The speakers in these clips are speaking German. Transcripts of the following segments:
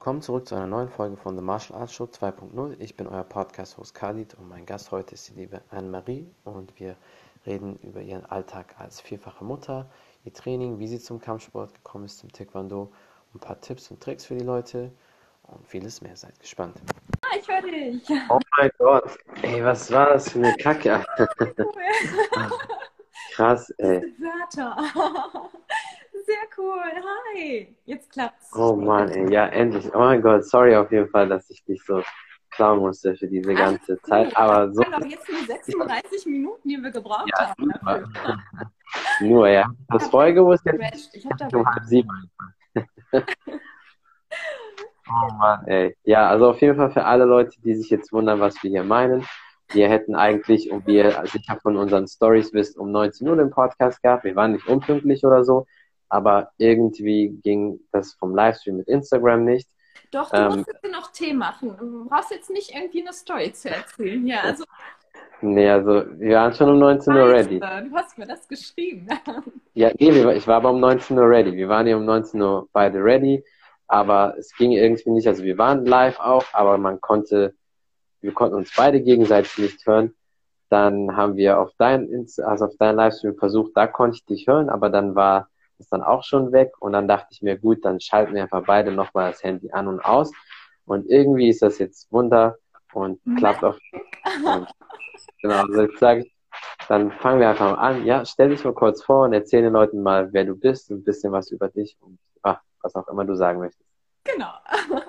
Willkommen zurück zu einer neuen Folge von The Martial Arts Show 2.0. Ich bin euer Podcast-Host Khalid und mein Gast heute ist die liebe Anne-Marie und wir reden über ihren Alltag als vierfache Mutter, ihr Training, wie sie zum Kampfsport gekommen ist, zum Taekwondo, ein paar Tipps und Tricks für die Leute und vieles mehr. Seid gespannt. Ah, ich höre dich. Oh mein Gott, ey, was war das für eine Kacke? Krass, ey. Wörter. Sehr cool. Hi. Jetzt klappt's. Oh Mann, ey, ja, endlich. Oh mein Gott, sorry auf jeden Fall, dass ich dich so klauen musste für diese ganze Alles Zeit. gut. Aber so. Doch jetzt nur 36 Minuten, die wir gebraucht Ja, haben. Dafür. Nur, ja. Das vorher gewusst, jetzt. Ich habe da um halb sieben. Oh Mann, ey. Ja, also auf jeden Fall für alle Leute, die sich jetzt wundern, was wir hier meinen. Wir hätten eigentlich, und wie ihr sicher von unseren Stories wisst, um 19 Uhr den Podcast gehabt. Wir waren nicht unpünktlich oder so, aber irgendwie ging das vom Livestream mit Instagram nicht. Doch, du Ähm, musst jetzt noch Tee machen. Du brauchst jetzt nicht irgendwie eine Story zu erzählen. Ja, also Nee, also wir waren schon um 19 Uhr ready. Du hast mir das geschrieben. Ja, nee, ich war aber um 19 Uhr ready. Wir waren ja um 19 Uhr beide ready, aber es ging irgendwie nicht. Also wir waren live auch, aber man konnte, wir konnten uns beide gegenseitig nicht hören. Dann haben wir auf dein, also auf dein Livestream versucht, da konnte ich dich hören, aber dann war ist dann auch schon weg. Und dann dachte ich mir, gut, dann schalten wir einfach beide nochmal das Handy an und aus. Und irgendwie ist das jetzt Wunder und klappt auch. Genau, also ich sage, dann fangen wir einfach mal an. Ja, stell dich mal kurz vor und erzähl den Leuten mal, wer du bist, ein bisschen was über dich und ach, was auch immer du sagen möchtest. Genau.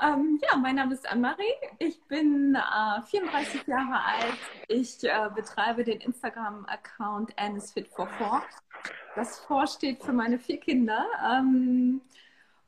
Ähm, ja, mein Name ist Anne-Marie. Ich bin äh, 34 Jahre alt. Ich äh, betreibe den Instagram-Account AnnesFit44. Das Four steht für meine vier Kinder. Ähm,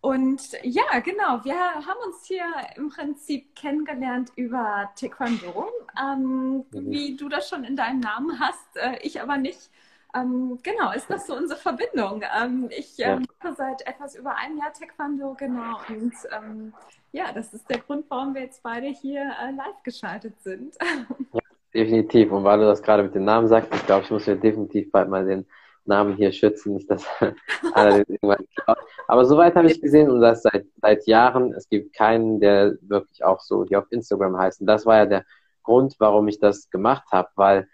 und ja, genau, wir haben uns hier im Prinzip kennengelernt über Taekwondo, ähm, Mhm. wie du das schon in deinem Namen hast, äh, ich aber nicht. Ähm, genau, ist das so unsere Verbindung? Ähm, ich Ja. ähm, mache seit etwas über einem Jahr Taekwondo, genau. Und ähm, ja, das ist der Grund, warum wir jetzt beide hier äh, live geschaltet sind. Definitiv. Und weil du das gerade mit dem Namen sagst, ich glaube, ich muss mir definitiv bald mal den Namen hier schützen, nicht, dass einer den irgendwann klaut. Aber soweit habe ich gesehen und das seit, seit Jahren. Es gibt keinen, der wirklich auch so, die auf Instagram heißen. Das war ja der Grund, warum ich das gemacht habe, weil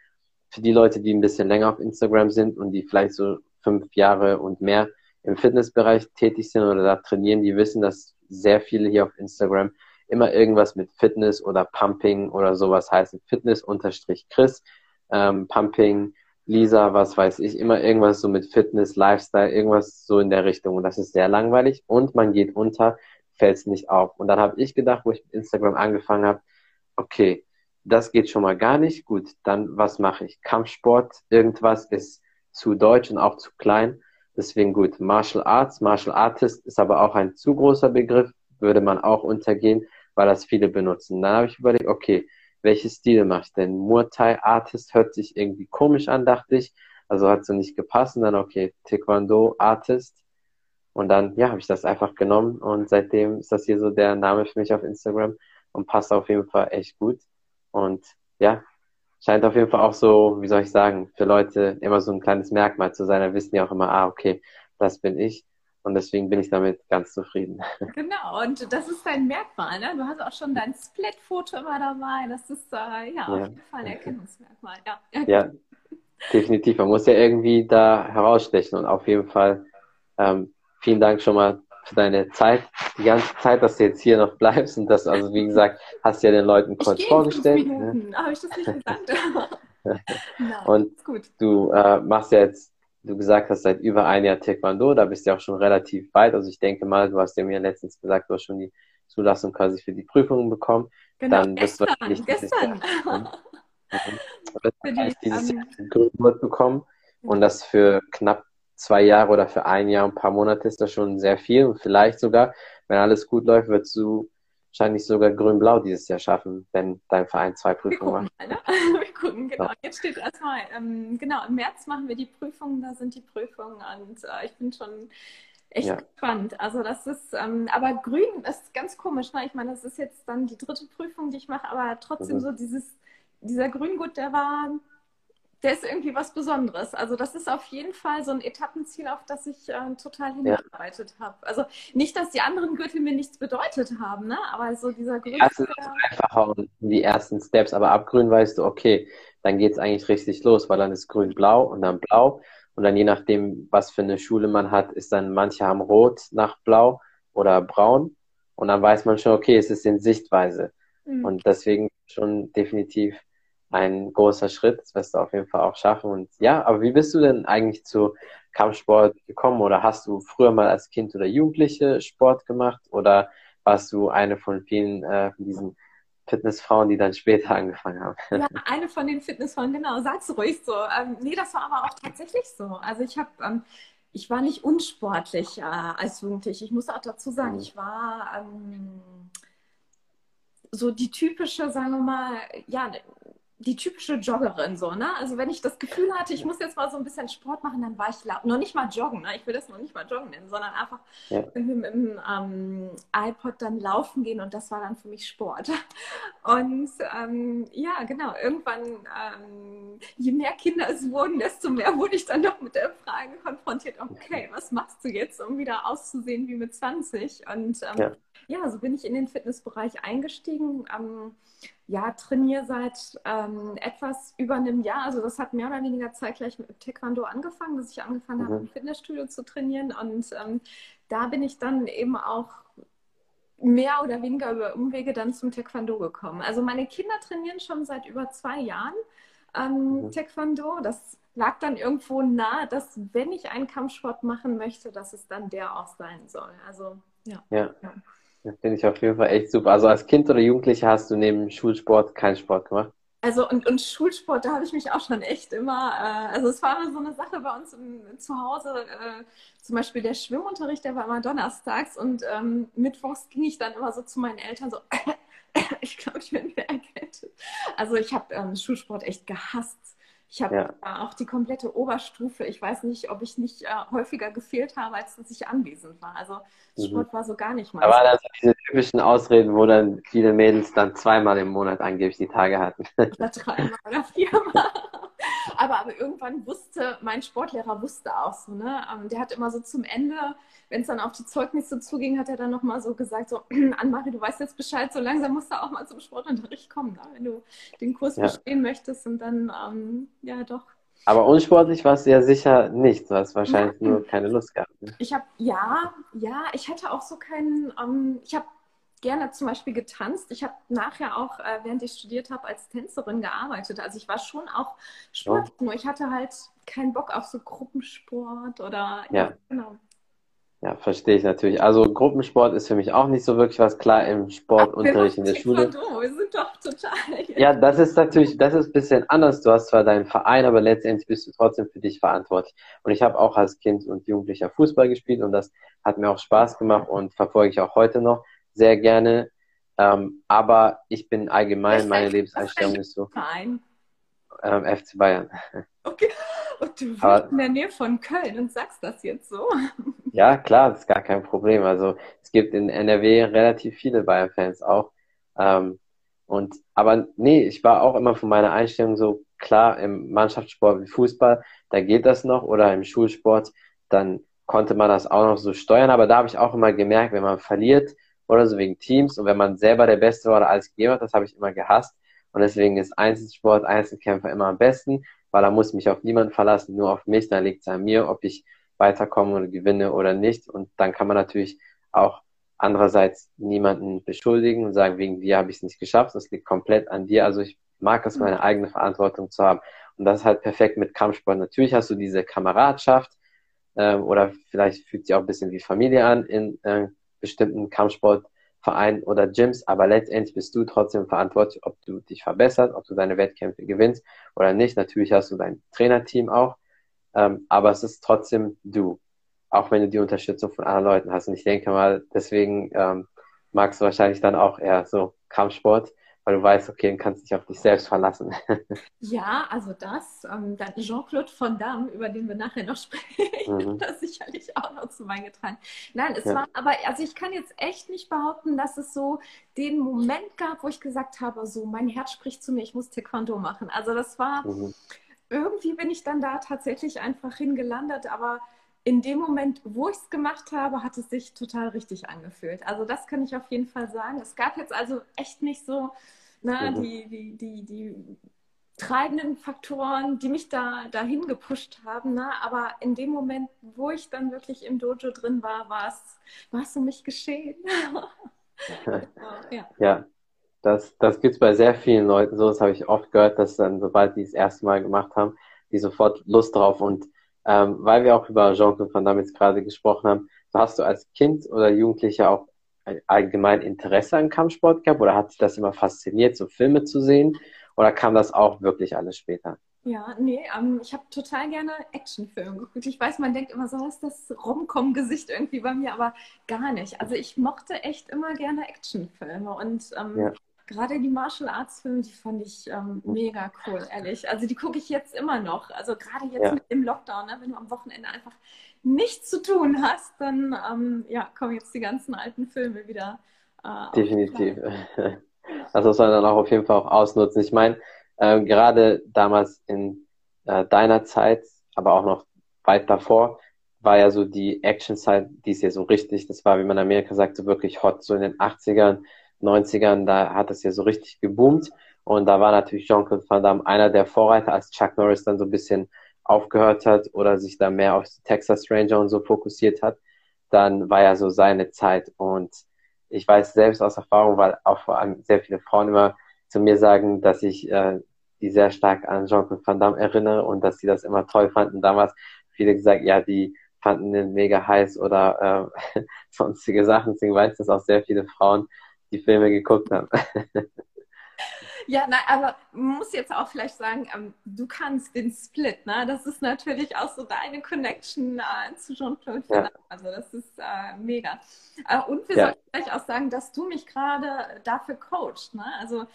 für die Leute, die ein bisschen länger auf Instagram sind und die vielleicht so fünf Jahre und mehr im Fitnessbereich tätig sind oder da trainieren, die wissen, dass sehr viele hier auf Instagram immer irgendwas mit Fitness oder Pumping oder sowas heißen. Fitness unterstrich Chris, ähm, Pumping, Lisa, was weiß ich, immer irgendwas so mit Fitness, Lifestyle, irgendwas so in der Richtung. Und das ist sehr langweilig und man geht unter, fällt es nicht auf. Und dann habe ich gedacht, wo ich mit Instagram angefangen habe, okay, das geht schon mal gar nicht. Gut, dann was mache ich? Kampfsport, irgendwas ist zu deutsch und auch zu klein. Deswegen gut, Martial Arts, Martial Artist ist aber auch ein zu großer Begriff, würde man auch untergehen, weil das viele benutzen. Dann habe ich überlegt, okay, welche Stile mache ich denn? Muay Thai Artist hört sich irgendwie komisch an, dachte ich. Also hat so nicht gepasst. Und dann, okay, Taekwondo Artist. Und dann, ja, habe ich das einfach genommen. Und seitdem ist das hier so der Name für mich auf Instagram und passt auf jeden Fall echt gut. Und ja, scheint auf jeden Fall auch so, wie soll ich sagen, für Leute immer so ein kleines Merkmal zu sein. Da wissen die auch immer, ah, okay, das bin ich. Und deswegen bin ich damit ganz zufrieden. Genau, und das ist dein Merkmal. Ne? Du hast auch schon dein Split-Foto immer dabei. Das ist äh, ja, auf Ja. jeden Fall ein Erkennungsmerkmal. Ja. Ja, definitiv. Man muss ja irgendwie da herausstechen. Und auf jeden Fall ähm, vielen Dank schon mal für deine Zeit, die ganze Zeit, dass du jetzt hier noch bleibst. Und das, also wie gesagt, hast du ja den Leuten kurz vorgestellt. Ne? Minuten. Habe ich das nicht gesagt? Nein, Und. Du äh, machst ja jetzt, du gesagt hast, seit über ein Jahr Taekwondo, da bist du ja auch schon relativ weit. Also ich denke mal, du hast ja mir letztens gesagt, du hast schon die Zulassung quasi für die Prüfungen bekommen. Genau, Dann gestern, gestern. Mhm. Wirst Für die, wahrscheinlich dieses ähm, Jahr Grünwort bekommen. Und das für knapp zwei Jahre oder für ein Jahr, ein paar Monate ist das schon sehr viel. Und vielleicht sogar, wenn alles gut läuft, wirst du wahrscheinlich sogar grün-blau dieses Jahr schaffen, wenn dein Verein zwei Wir Prüfungen gucken macht. mal, ne? Wir gucken, genau. Jetzt steht erstmal, ähm, genau, im März machen wir die Prüfungen, da sind die Prüfungen und äh, ich bin schon echt Ja. gespannt. Also das ist, ähm, aber grün ist ganz komisch, ne? Ich meine, das ist jetzt dann die dritte Prüfung, die ich mache, aber trotzdem Mhm. so dieses, dieser Grüngurt, der war der ist irgendwie was Besonderes. Also das ist auf jeden Fall so ein Etappenziel, auf das ich äh, total hingearbeitet ja. habe. Also nicht, dass die anderen Gürtel mir nichts bedeutet haben, ne? aber so dieser größte... Ja, es ist einfacher die ersten Steps, aber ab grün weißt du, okay, dann geht es eigentlich richtig los, weil dann ist grün-blau und dann blau und dann je nachdem, was für eine Schule man hat, ist dann manche haben rot nach blau oder braun und dann weiß man schon, okay, es ist in Sichtweise. Mhm. Und deswegen schon definitiv ein großer Schritt. Das wirst du auf jeden Fall auch schaffen. Und ja, aber wie bist du denn eigentlich zu Kampfsport gekommen? Oder hast du früher mal als Kind oder Jugendliche Sport gemacht? Oder warst du eine von vielen äh, von diesen Fitnessfrauen, die dann später angefangen haben? Ja, eine von den Fitnessfrauen, genau. Sag's ruhig so. Ähm, nee, das war aber auch tatsächlich so. Also ich habe ähm, ich war nicht unsportlich äh, als Jugendliche. Ich muss auch dazu sagen, mhm. ich war ähm, so die typische, sagen wir mal, ja, die typische Joggerin so, ne? Also wenn ich das Gefühl hatte, ich muss jetzt mal so ein bisschen Sport machen, dann war ich. Noch nicht mal joggen, ne? Ich will das noch nicht mal joggen nennen, sondern einfach ja. mit dem ähm, iPod dann laufen gehen und das war dann für mich Sport. Und ähm, ja, genau, irgendwann, ähm, je mehr Kinder es wurden, desto mehr wurde ich dann doch mit der Frage konfrontiert, okay, was machst du jetzt, um wieder auszusehen wie mit 20? Und ähm, ja. Ja. so bin ich in den Fitnessbereich eingestiegen. Ähm, ja, trainiere seit ähm, etwas über einem Jahr. Also das hat mehr oder weniger zeitgleich mit Taekwondo angefangen, dass ich angefangen mhm. habe, im Fitnessstudio zu trainieren. Und ähm, da bin ich dann eben auch mehr oder weniger über Umwege dann zum Taekwondo gekommen. Also meine Kinder trainieren schon seit über zwei Jahren ähm, mhm. Taekwondo. Das lag dann irgendwo nahe, dass wenn ich einen Kampfsport machen möchte, dass es dann der auch sein soll. Also ja. ja. ja. Finde ich auf jeden Fall echt super. Also als Kind oder Jugendliche hast du neben Schulsport keinen Sport gemacht? Also und, und Schulsport, da habe ich mich auch schon echt immer, äh, also es war immer so eine Sache bei uns im, zu Hause, äh, zum Beispiel der Schwimmunterricht, der war immer donnerstags und ähm, mittwochs ging ich dann immer so zu meinen Eltern so, ich glaube, ich bin wieder erkältet. Also ich habe ähm, Schulsport echt gehasst. Ich habe ja. auch die komplette Oberstufe. Ich weiß nicht, ob ich nicht äh, häufiger gefehlt habe, als dass ich anwesend war. Also mhm. Sport war so gar nicht mal. Da waren also diese typischen Ausreden, wo dann viele Mädels dann zweimal im Monat angeblich die Tage hatten. Oder dreimal oder viermal. Aber, aber irgendwann wusste, mein Sportlehrer wusste auch so, ne? Ähm, der hat immer so zum Ende wenn es dann auf die Zeugnisse zuging, hat er dann nochmal so gesagt, so, Anne-Marie, du weißt jetzt Bescheid, so langsam musst du auch mal zum Sportunterricht kommen, ne? wenn du den Kurs ja. bestehen möchtest und dann, ähm, ja doch. Aber unsportlich warst du ja sicher nicht. Du hast wahrscheinlich ja. nur keine Lust gehabt. Ne? Ich habe, ja, ja, ich hatte auch so keinen, ähm, ich habe gerne zum Beispiel getanzt. Ich habe nachher auch, äh, während ich studiert habe, als Tänzerin gearbeitet. Also ich war schon auch Sport, ja. nur ich hatte halt keinen Bock auf so Gruppensport oder ja, ja genau. Ja, verstehe ich natürlich. Also Gruppensport ist für mich auch nicht so wirklich was klar im Sportunterricht in der Schule. Wir sind doch total. Ja, das ist natürlich, das ist ein bisschen anders. Du hast zwar deinen Verein, aber letztendlich bist du trotzdem für dich verantwortlich. Und ich habe auch als Kind und Jugendlicher Fußball gespielt und das hat mir auch Spaß gemacht und verfolge ich auch heute noch sehr gerne. Ähm, aber ich bin allgemein, meine Lebenseinstellung ist so. Verein? Ähm, FC Bayern. Okay. Und du wohnst in der Nähe von Köln und sagst das jetzt so. Ja, klar, das ist gar kein Problem. Also es gibt in NRW relativ viele Bayern-Fans auch. Ähm, und aber nee, ich war auch immer von meiner Einstellung so klar im Mannschaftssport wie Fußball, da geht das noch oder im Schulsport, dann konnte man das auch noch so steuern. Aber da habe ich auch immer gemerkt, wenn man verliert oder so wegen Teams und wenn man selber der Beste war oder alles gegeben hat, das habe ich immer gehasst. Und deswegen ist Einzelsport, Einzelkämpfer immer am besten weil da muss ich mich auf niemanden verlassen, nur auf mich, dann liegt es an mir, ob ich weiterkomme oder gewinne oder nicht. Und dann kann man natürlich auch andererseits niemanden beschuldigen und sagen, wegen dir habe ich es nicht geschafft, das liegt komplett an dir. Also ich mag es, meine eigene Verantwortung zu haben. Und das ist halt perfekt mit Kampfsport. Natürlich hast du diese Kameradschaft äh, oder vielleicht fühlt sich auch ein bisschen wie Familie an in äh, bestimmten Kampfsport. Verein oder Gyms, aber letztendlich bist du trotzdem verantwortlich, ob du dich verbesserst, ob du deine Wettkämpfe gewinnst oder nicht. Natürlich hast du dein Trainerteam auch, ähm, aber es ist trotzdem du, auch wenn du die Unterstützung von anderen Leuten hast. Und ich denke mal, deswegen ähm, magst du wahrscheinlich dann auch eher so Kampfsport, weil du weißt, okay, du kannst dich auf dich selbst verlassen. ja, also das, ähm, dann Jean-Claude Van Damme, über den wir nachher noch sprechen, mhm. das sicherlich auch noch zu beigetragen. Nein, es ja. war, aber also ich kann jetzt echt nicht behaupten, dass es so den Moment gab, wo ich gesagt habe, so mein Herz spricht zu mir, ich muss Taekwondo machen. Also das war, mhm. irgendwie bin ich dann da tatsächlich einfach hingelandet, aber in dem Moment, wo ich es gemacht habe, hat es sich total richtig angefühlt. Also das kann ich auf jeden Fall sagen. Es gab jetzt also echt nicht so ne, mhm. die, die, die, die treibenden Faktoren, die mich da dahin gepusht haben. Ne? Aber in dem Moment, wo ich dann wirklich im Dojo drin war, war es, war es um mich geschehen. ja. ja. Das, das gibt es bei sehr vielen Leuten so. Das habe ich oft gehört, dass dann, sobald die das erste Mal gemacht haben, die sofort Lust drauf. Und ähm, weil wir auch über Jean-Claude Van Damme jetzt gerade gesprochen haben, so hast du als Kind oder Jugendlicher auch allgemein Interesse an Kampfsport gehabt oder hat dich das immer fasziniert, so Filme zu sehen? Oder kam das auch wirklich alles später? Ja, nee, ähm, ich habe total gerne Actionfilme geguckt. Ich weiß, man denkt immer so, was ist das Rom-Com-Gesicht irgendwie bei mir, aber gar nicht. Also ich mochte echt immer gerne Actionfilme und ähm, ja. Gerade die Martial Arts Filme, die fand ich ähm, mega cool, ehrlich. Also die gucke ich jetzt immer noch. Also gerade jetzt ja. im Lockdown, ne, wenn du am Wochenende einfach nichts zu tun hast, dann ähm, ja, kommen jetzt die ganzen alten Filme wieder. Äh, Definitiv. Also das soll man dann auch auf jeden Fall auch ausnutzen. Ich meine, äh, gerade damals in äh, deiner Zeit, aber auch noch weit davor, war ja so die Action-Zeit, die ist ja so richtig, das war, wie man in Amerika sagt, so wirklich hot, so in den 80ern, 90ern, da hat es ja so richtig geboomt. Und da war natürlich Jean-Claude Van Damme einer der Vorreiter, als Chuck Norris dann so ein bisschen aufgehört hat oder sich da mehr auf Texas Ranger und so fokussiert hat, dann war ja so seine Zeit. Und ich weiß selbst aus Erfahrung, weil auch vor allem sehr viele Frauen immer zu mir sagen, dass ich äh, die sehr stark an Jean-Claude Van Damme erinnere und dass sie das immer toll fanden. Damals viele gesagt, ja, die fanden den mega heiß oder äh, sonstige Sachen. Deswegen weiß, dass auch sehr viele Frauen die Filme geguckt haben. Ja, na, aber man muss jetzt auch vielleicht sagen, ähm, du kannst den Split, ne? Das ist natürlich auch so deine Connection äh, zu Jean-Claude ja. Also das ist äh, mega. Äh, und wir ja. sollten vielleicht auch sagen, dass du mich gerade dafür coachst, ne? Also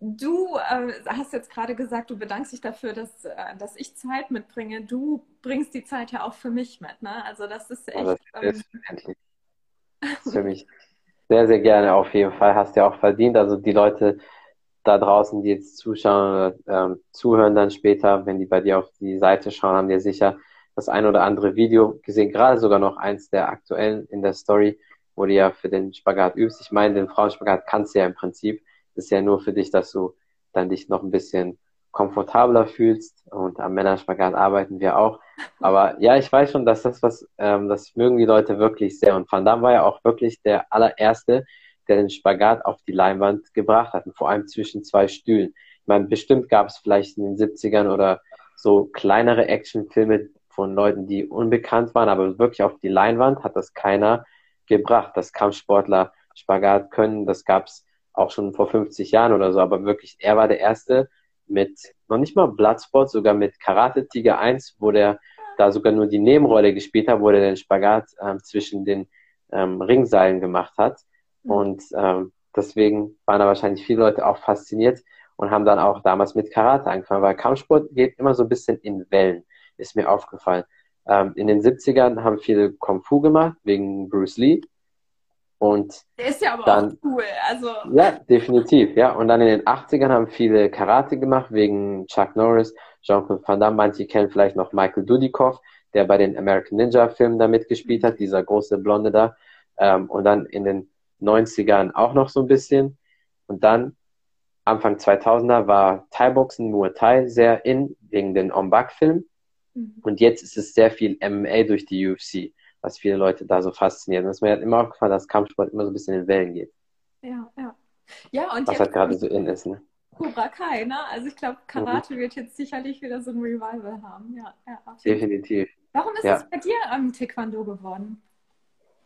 du äh, hast jetzt gerade gesagt, du bedankst dich dafür, dass, äh, dass ich Zeit mitbringe. Du bringst die Zeit ja auch für mich mit, ne? Also das ist echt. Ja, das ist ähm, für mich sehr, sehr gerne auf jeden Fall. Hast ja auch verdient. Also die Leute da draußen, die jetzt zuschauen oder ähm, zuhören dann später, wenn die bei dir auf die Seite schauen, haben die sicher das ein oder andere Video gesehen, gerade sogar noch eins der aktuellen in der Story, wo du ja für den Spagat übst. Ich meine, den Frauenspagat kannst du ja im Prinzip. Ist ja nur für dich, dass du dann dich noch ein bisschen komfortabler fühlst und am Männerspagat arbeiten wir auch. Aber ja, ich weiß schon, dass das was, ähm, das mögen die Leute wirklich sehr. Und Van Damme war ja auch wirklich der allererste, der den Spagat auf die Leinwand gebracht hat, und vor allem zwischen zwei Stühlen. Ich meine, bestimmt gab es vielleicht in den 70ern oder so kleinere Actionfilme von Leuten, die unbekannt waren, aber wirklich auf die Leinwand hat das keiner gebracht, dass Kampfsportler Spagat können. Das gab es auch schon vor 50 Jahren oder so, aber wirklich, er war der Erste mit noch nicht mal Bloodsport, sogar mit Karate Tiger 1, wo der da sogar nur die Nebenrolle gespielt hat, wo der den Spagat ähm, zwischen den ähm, Ringseilen gemacht hat. Mhm. Und ähm, deswegen waren da wahrscheinlich viele Leute auch fasziniert und haben dann auch damals mit Karate angefangen, weil Kampfsport geht immer so ein bisschen in Wellen, ist mir aufgefallen. Ähm, in den 70ern haben viele Kung Fu gemacht, wegen Bruce Lee. Und Der ist ja aber dann, auch cool, also. Ja, definitiv, ja. Und dann in den 80ern haben viele Karate gemacht, wegen Chuck Norris, Jean-Claude Van Damme. Manche kennen vielleicht noch Michael Dudikoff, der bei den American Ninja Filmen da mitgespielt hat, dieser große Blonde da. Ähm, und dann in den 90ern auch noch so ein bisschen. Und dann Anfang 2000er war Thai-Boxen, Muay Thai sehr in, wegen den Ombak-Filmen. Mhm. Und jetzt ist es sehr viel MMA durch die UFC, was viele Leute da so fasziniert. Und es mir hat immer aufgefallen, dass Kampfsport immer so ein bisschen in Wellen geht. Ja, ja. Ja, und was halt gerade so in ist, ne? Cobra Kai, ne? Also ich glaube, Karate mhm. wird jetzt sicherlich wieder so ein Revival haben. Ja, ja Definitiv. Warum ist ja. es bei dir am Taekwondo geworden?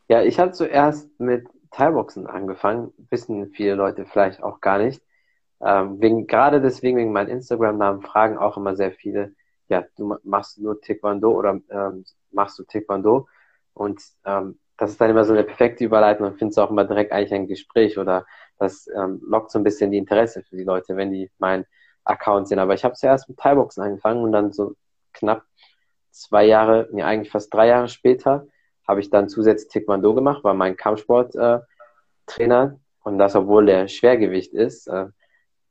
Ja, ich hatte zuerst mit Thai-Boxen angefangen, wissen viele Leute vielleicht auch gar nicht. Ähm, wegen, gerade deswegen, wegen meinem Instagram-Namen, fragen auch immer sehr viele, ja, du machst nur Taekwondo oder ähm, machst du Taekwondo? Und ähm, das ist dann immer so eine perfekte Überleitung und findest auch immer direkt eigentlich ein Gespräch oder das ähm, lockt so ein bisschen die Interesse für die Leute, wenn die meinen Account sehen. Aber ich habe zuerst mit Thai-Boxen angefangen und dann so knapp zwei Jahre, nee, eigentlich fast drei Jahre später, habe ich dann zusätzlich Taekwondo gemacht, war mein Kampfsporttrainer. Äh, und das, obwohl der Schwergewicht ist, äh,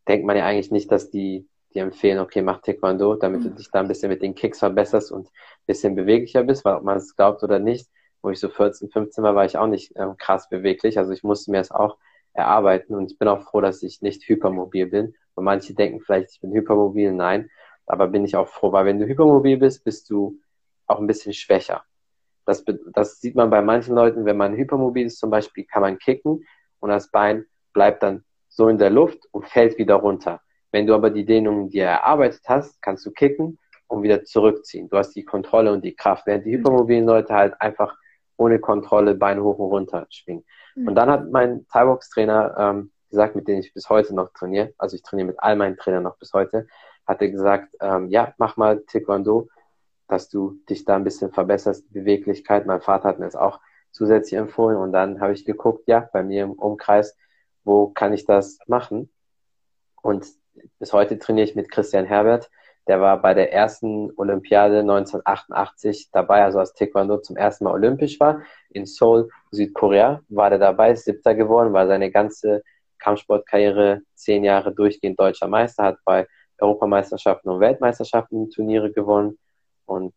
denkt man ja eigentlich nicht, dass die dir empfehlen, okay, mach Taekwondo, damit mhm. du dich da ein bisschen mit den Kicks verbesserst und ein bisschen beweglicher bist, weil ob man es glaubt oder nicht, wo ich so 14, 15 war, war ich auch nicht ähm, krass beweglich. Also ich musste mir das auch erarbeiten und ich bin auch froh, dass ich nicht hypermobil bin. Und manche denken vielleicht, ich bin hypermobil. Nein, aber bin ich auch froh, weil wenn du hypermobil bist, bist du auch ein bisschen schwächer. Das, das sieht man bei manchen Leuten, wenn man hypermobil ist zum Beispiel, kann man kicken und das Bein bleibt dann so in der Luft und fällt wieder runter. Wenn du aber die Dehnung dir erarbeitet hast, kannst du kicken und wieder zurückziehen. Du hast die Kontrolle und die Kraft, während die hypermobilen Leute halt einfach ohne Kontrolle Beine hoch und runter schwingen. Mhm. Und dann hat mein Thai-Box-Trainer ähm, gesagt, mit dem ich bis heute noch trainiere, also ich trainiere mit all meinen Trainern noch bis heute, hat er gesagt, ähm, ja, mach mal Taekwondo, dass du dich da ein bisschen verbesserst, Beweglichkeit. Mein Vater hat mir das auch zusätzlich empfohlen und dann habe ich geguckt, ja, bei mir im Umkreis, wo kann ich das machen? Und bis heute trainiere ich mit Christian Herbert, der war bei der ersten Olympiade 1988 dabei, also als Taekwondo zum ersten Mal olympisch war. In Seoul, Südkorea, war der dabei, ist siebter geworden, war seine ganze Kampfsportkarriere zehn Jahre durchgehend deutscher Meister, hat bei Europameisterschaften und Weltmeisterschaften Turniere gewonnen. Und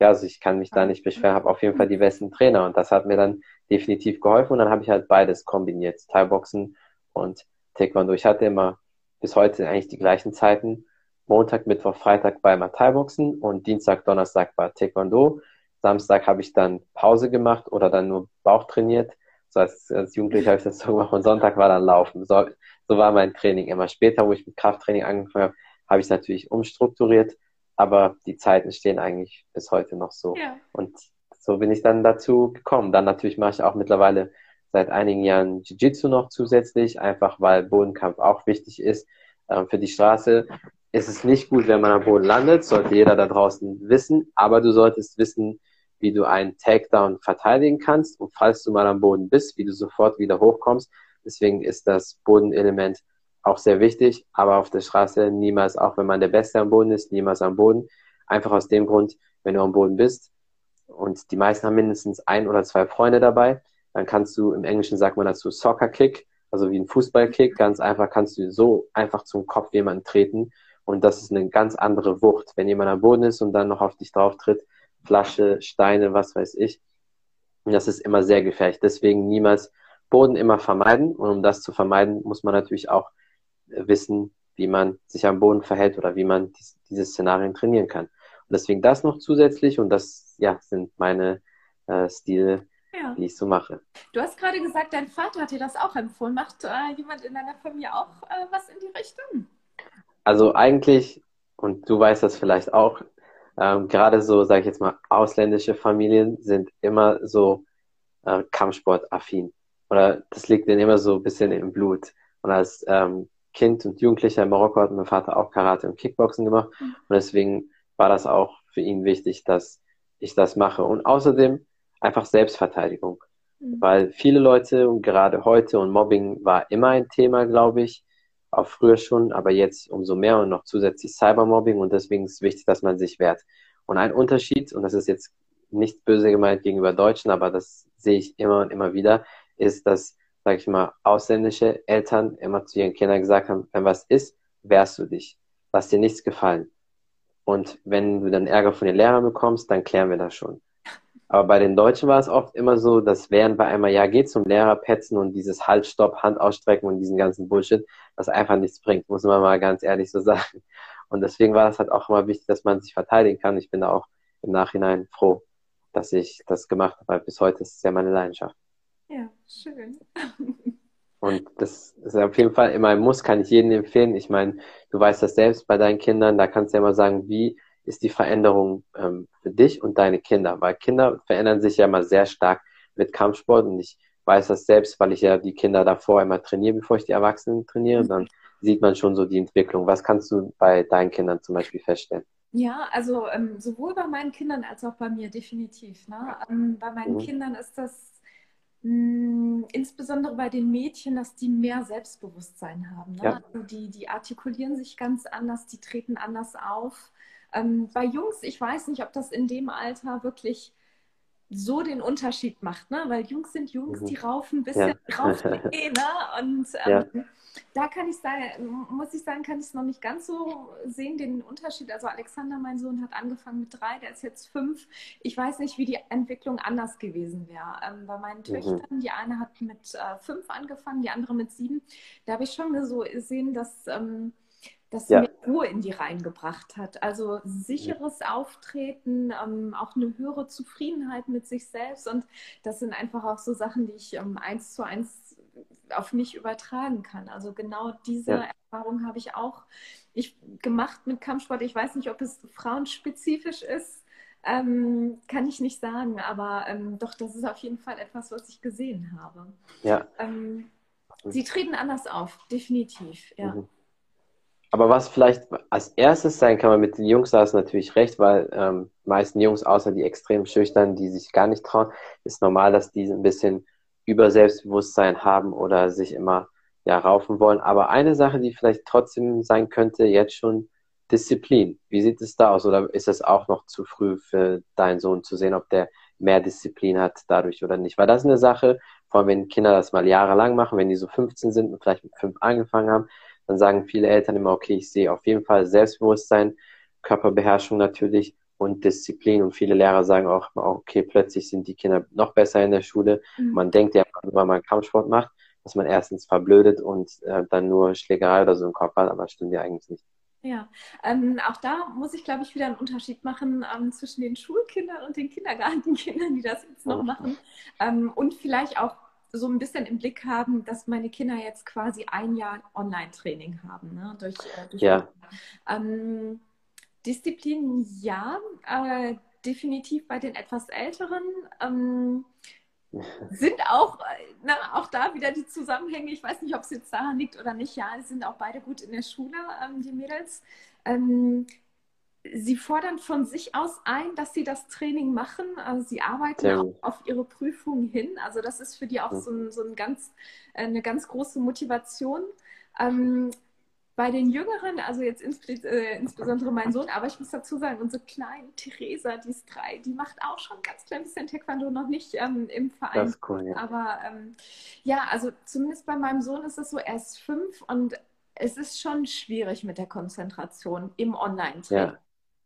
ja, also ich kann mich da nicht beschweren, habe auf jeden Fall die besten Trainer und das hat mir dann definitiv geholfen und dann habe ich halt beides kombiniert, Thai-Boxen und Taekwondo. Ich hatte immer bis heute eigentlich die gleichen Zeiten Montag, Mittwoch, Freitag bei Thai-Boxen und Dienstag, Donnerstag bei Taekwondo. Samstag habe ich dann Pause gemacht oder dann nur Bauch trainiert. So als, als Jugendlicher habe ich das so gemacht und Sonntag war dann Laufen. So, so war mein Training immer. Später, wo ich mit Krafttraining angefangen habe, habe ich es natürlich umstrukturiert, aber die Zeiten stehen eigentlich bis heute noch so. Ja. Und so bin ich dann dazu gekommen. Dann natürlich mache ich auch mittlerweile seit einigen Jahren Jiu-Jitsu noch zusätzlich, einfach weil Bodenkampf auch wichtig ist ähm, für die Straße es ist nicht gut, wenn man am Boden landet, sollte jeder da draußen wissen, aber du solltest wissen, wie du einen Takedown verteidigen kannst und falls du mal am Boden bist, wie du sofort wieder hochkommst. Deswegen ist das Bodenelement auch sehr wichtig, aber auf der Straße niemals, auch wenn man der Beste am Boden ist, niemals am Boden. Einfach aus dem Grund, wenn du am Boden bist und die meisten haben mindestens ein oder zwei Freunde dabei, dann kannst du, im Englischen sagt man dazu Soccer Kick, also wie ein Fußballkick, ganz einfach kannst du so einfach zum Kopf jemanden treten und das ist eine ganz andere Wucht. Wenn jemand am Boden ist und dann noch auf dich drauf tritt, Flasche, Steine, was weiß ich. Das ist immer sehr gefährlich. Deswegen niemals Boden immer vermeiden. Und um das zu vermeiden, muss man natürlich auch wissen, wie man sich am Boden verhält oder wie man dies, diese Szenarien trainieren kann. Und deswegen das noch zusätzlich und das ja, sind meine äh, Stile, ja. die ich so mache. Du hast gerade gesagt, dein Vater hat dir das auch empfohlen. Macht äh, jemand in deiner Familie auch äh, was in die Richtung? also eigentlich, und du weißt das vielleicht auch, ähm, gerade so, sage ich jetzt mal, ausländische Familien sind immer so äh, Kampfsportaffin. Oder das liegt denen immer so ein bisschen im Blut. Und als ähm, Kind und Jugendlicher in Marokko hat mein Vater auch Karate und Kickboxen gemacht. Mhm. Und deswegen war das auch für ihn wichtig, dass ich das mache. Und außerdem einfach Selbstverteidigung. Mhm. Weil viele Leute, und gerade heute, und Mobbing war immer ein Thema, glaube ich, auch früher schon, aber jetzt umso mehr und noch zusätzlich Cybermobbing und deswegen ist es wichtig, dass man sich wehrt. Und ein Unterschied, und das ist jetzt nicht böse gemeint gegenüber Deutschen, aber das sehe ich immer und immer wieder, ist, dass, sage ich mal, ausländische Eltern immer zu ihren Kindern gesagt haben, wenn was ist, wehrst du dich. Lass dir nichts gefallen. Und wenn du dann Ärger von den Lehrern bekommst, dann klären wir das schon. Aber bei den Deutschen war es oft immer so, dass während bei einmal, ja, geht zum Lehrer petzen und dieses Halt, Stopp, Hand ausstrecken und diesen ganzen Bullshit, was einfach nichts bringt, muss man mal ganz ehrlich so sagen. Und deswegen war es halt auch immer wichtig, dass man sich verteidigen kann. Ich bin da auch im Nachhinein froh, dass ich das gemacht habe, weil bis heute ist es ja meine Leidenschaft. Ja, schön. Und das ist auf jeden Fall immer ein Muss, kann ich jedem empfehlen. Ich meine, du weißt das selbst bei deinen Kindern, da kannst du ja immer sagen, wie ist die Veränderung ähm, für dich und deine Kinder? Weil Kinder verändern sich ja mal sehr stark mit Kampfsport und ich weiß das selbst, weil ich ja die Kinder davor immer trainiere, bevor ich die Erwachsenen trainiere, mhm. dann sieht man schon so die Entwicklung. Was kannst du bei deinen Kindern zum Beispiel feststellen? Ja, also ähm, sowohl bei meinen Kindern als auch bei mir definitiv. Ne? Ähm, bei meinen mhm. Kindern ist das mh, hm, insbesondere bei den Mädchen, dass die mehr Selbstbewusstsein haben. Ne? Ja. Also die, die artikulieren sich ganz anders, die treten anders auf. Ähm, bei Jungs, ich weiß nicht, ob das in dem Alter wirklich so den Unterschied macht, ne? Weil Jungs sind Jungs, mhm. die raufen ein bisschen ja. raufen eh, ne? Und ähm, ja. da kann ich sagen, muss ich sagen, kann ich es noch nicht ganz so sehen, den Unterschied. Also Alexander, mein Sohn, hat angefangen mit drei, der ist jetzt fünf. Ich weiß nicht, wie die Entwicklung anders gewesen wäre. Ähm, bei meinen mhm. Töchtern, die eine hat mit äh, fünf angefangen, die andere mit sieben. Da habe ich schon so gesehen, dass ähm, das ja. mehr Ruhe in die Reihen gebracht hat. Also sicheres Auftreten, ähm, auch eine höhere Zufriedenheit mit sich selbst. Und das sind einfach auch so Sachen, die ich ähm, eins zu eins auf mich übertragen kann. Also genau diese ja. Erfahrung habe ich auch ich, gemacht mit Kampfsport. Ich weiß nicht, ob es frauenspezifisch ist. Ähm, kann ich nicht sagen, aber ähm, doch, das ist auf jeden Fall etwas, was ich gesehen habe. Ja. Ähm, sie treten anders auf, definitiv, ja. Mhm. Aber was vielleicht als erstes sein kann, man mit den Jungs, da ist natürlich recht, weil ähm, meisten Jungs, außer die extrem schüchtern, die sich gar nicht trauen, ist normal, dass die ein bisschen über Selbstbewusstsein haben oder sich immer ja raufen wollen. Aber eine Sache, die vielleicht trotzdem sein könnte, jetzt schon Disziplin. Wie sieht es da aus? Oder ist es auch noch zu früh für deinen Sohn zu sehen, ob der mehr Disziplin hat dadurch oder nicht? Weil das ist eine Sache, vor allem wenn Kinder das mal jahrelang machen, wenn die so 15 sind und vielleicht mit 5 angefangen haben, dann sagen viele Eltern immer, okay, ich sehe auf jeden Fall Selbstbewusstsein, Körperbeherrschung natürlich und Disziplin. Und viele Lehrer sagen auch immer, okay, plötzlich sind die Kinder noch besser in der Schule. Mhm. Man denkt ja, wenn man Kampfsport macht, dass man erstens verblödet und äh, dann nur Schlägerei oder so im Kopf hat, aber stimmt ja eigentlich nicht. Ja, ähm, auch da muss ich, glaube ich, wieder einen Unterschied machen ähm, zwischen den Schulkindern und den Kindergartenkindern, die das jetzt noch machen. Ähm, und vielleicht auch so ein bisschen im Blick haben, dass meine Kinder jetzt quasi ein Jahr Online-Training haben. Ne? Durch, äh, durch ja. Ähm, Disziplin ja, äh, definitiv bei den etwas Älteren. Ähm, sind auch, äh, na, auch da wieder die Zusammenhänge, ich weiß nicht, ob es jetzt daran liegt oder nicht, ja, sind auch beide gut in der Schule, ähm, die Mädels. Ähm, Sie fordern von sich aus ein, dass sie das Training machen. Also sie arbeiten ja. auch auf ihre Prüfungen hin. Also das ist für die auch so, ein, so ein ganz, eine ganz große Motivation. Ähm, bei den Jüngeren, also jetzt äh, insbesondere mein Sohn, aber ich muss dazu sagen, unsere kleine Theresa, die ist drei, die macht auch schon ganz klein bisschen Taekwondo, noch nicht ähm, im Verein. Das ist cool, ja. Aber ähm, ja, also zumindest bei meinem Sohn ist es so, er ist fünf und es ist schon schwierig mit der Konzentration im Online-Training. Ja.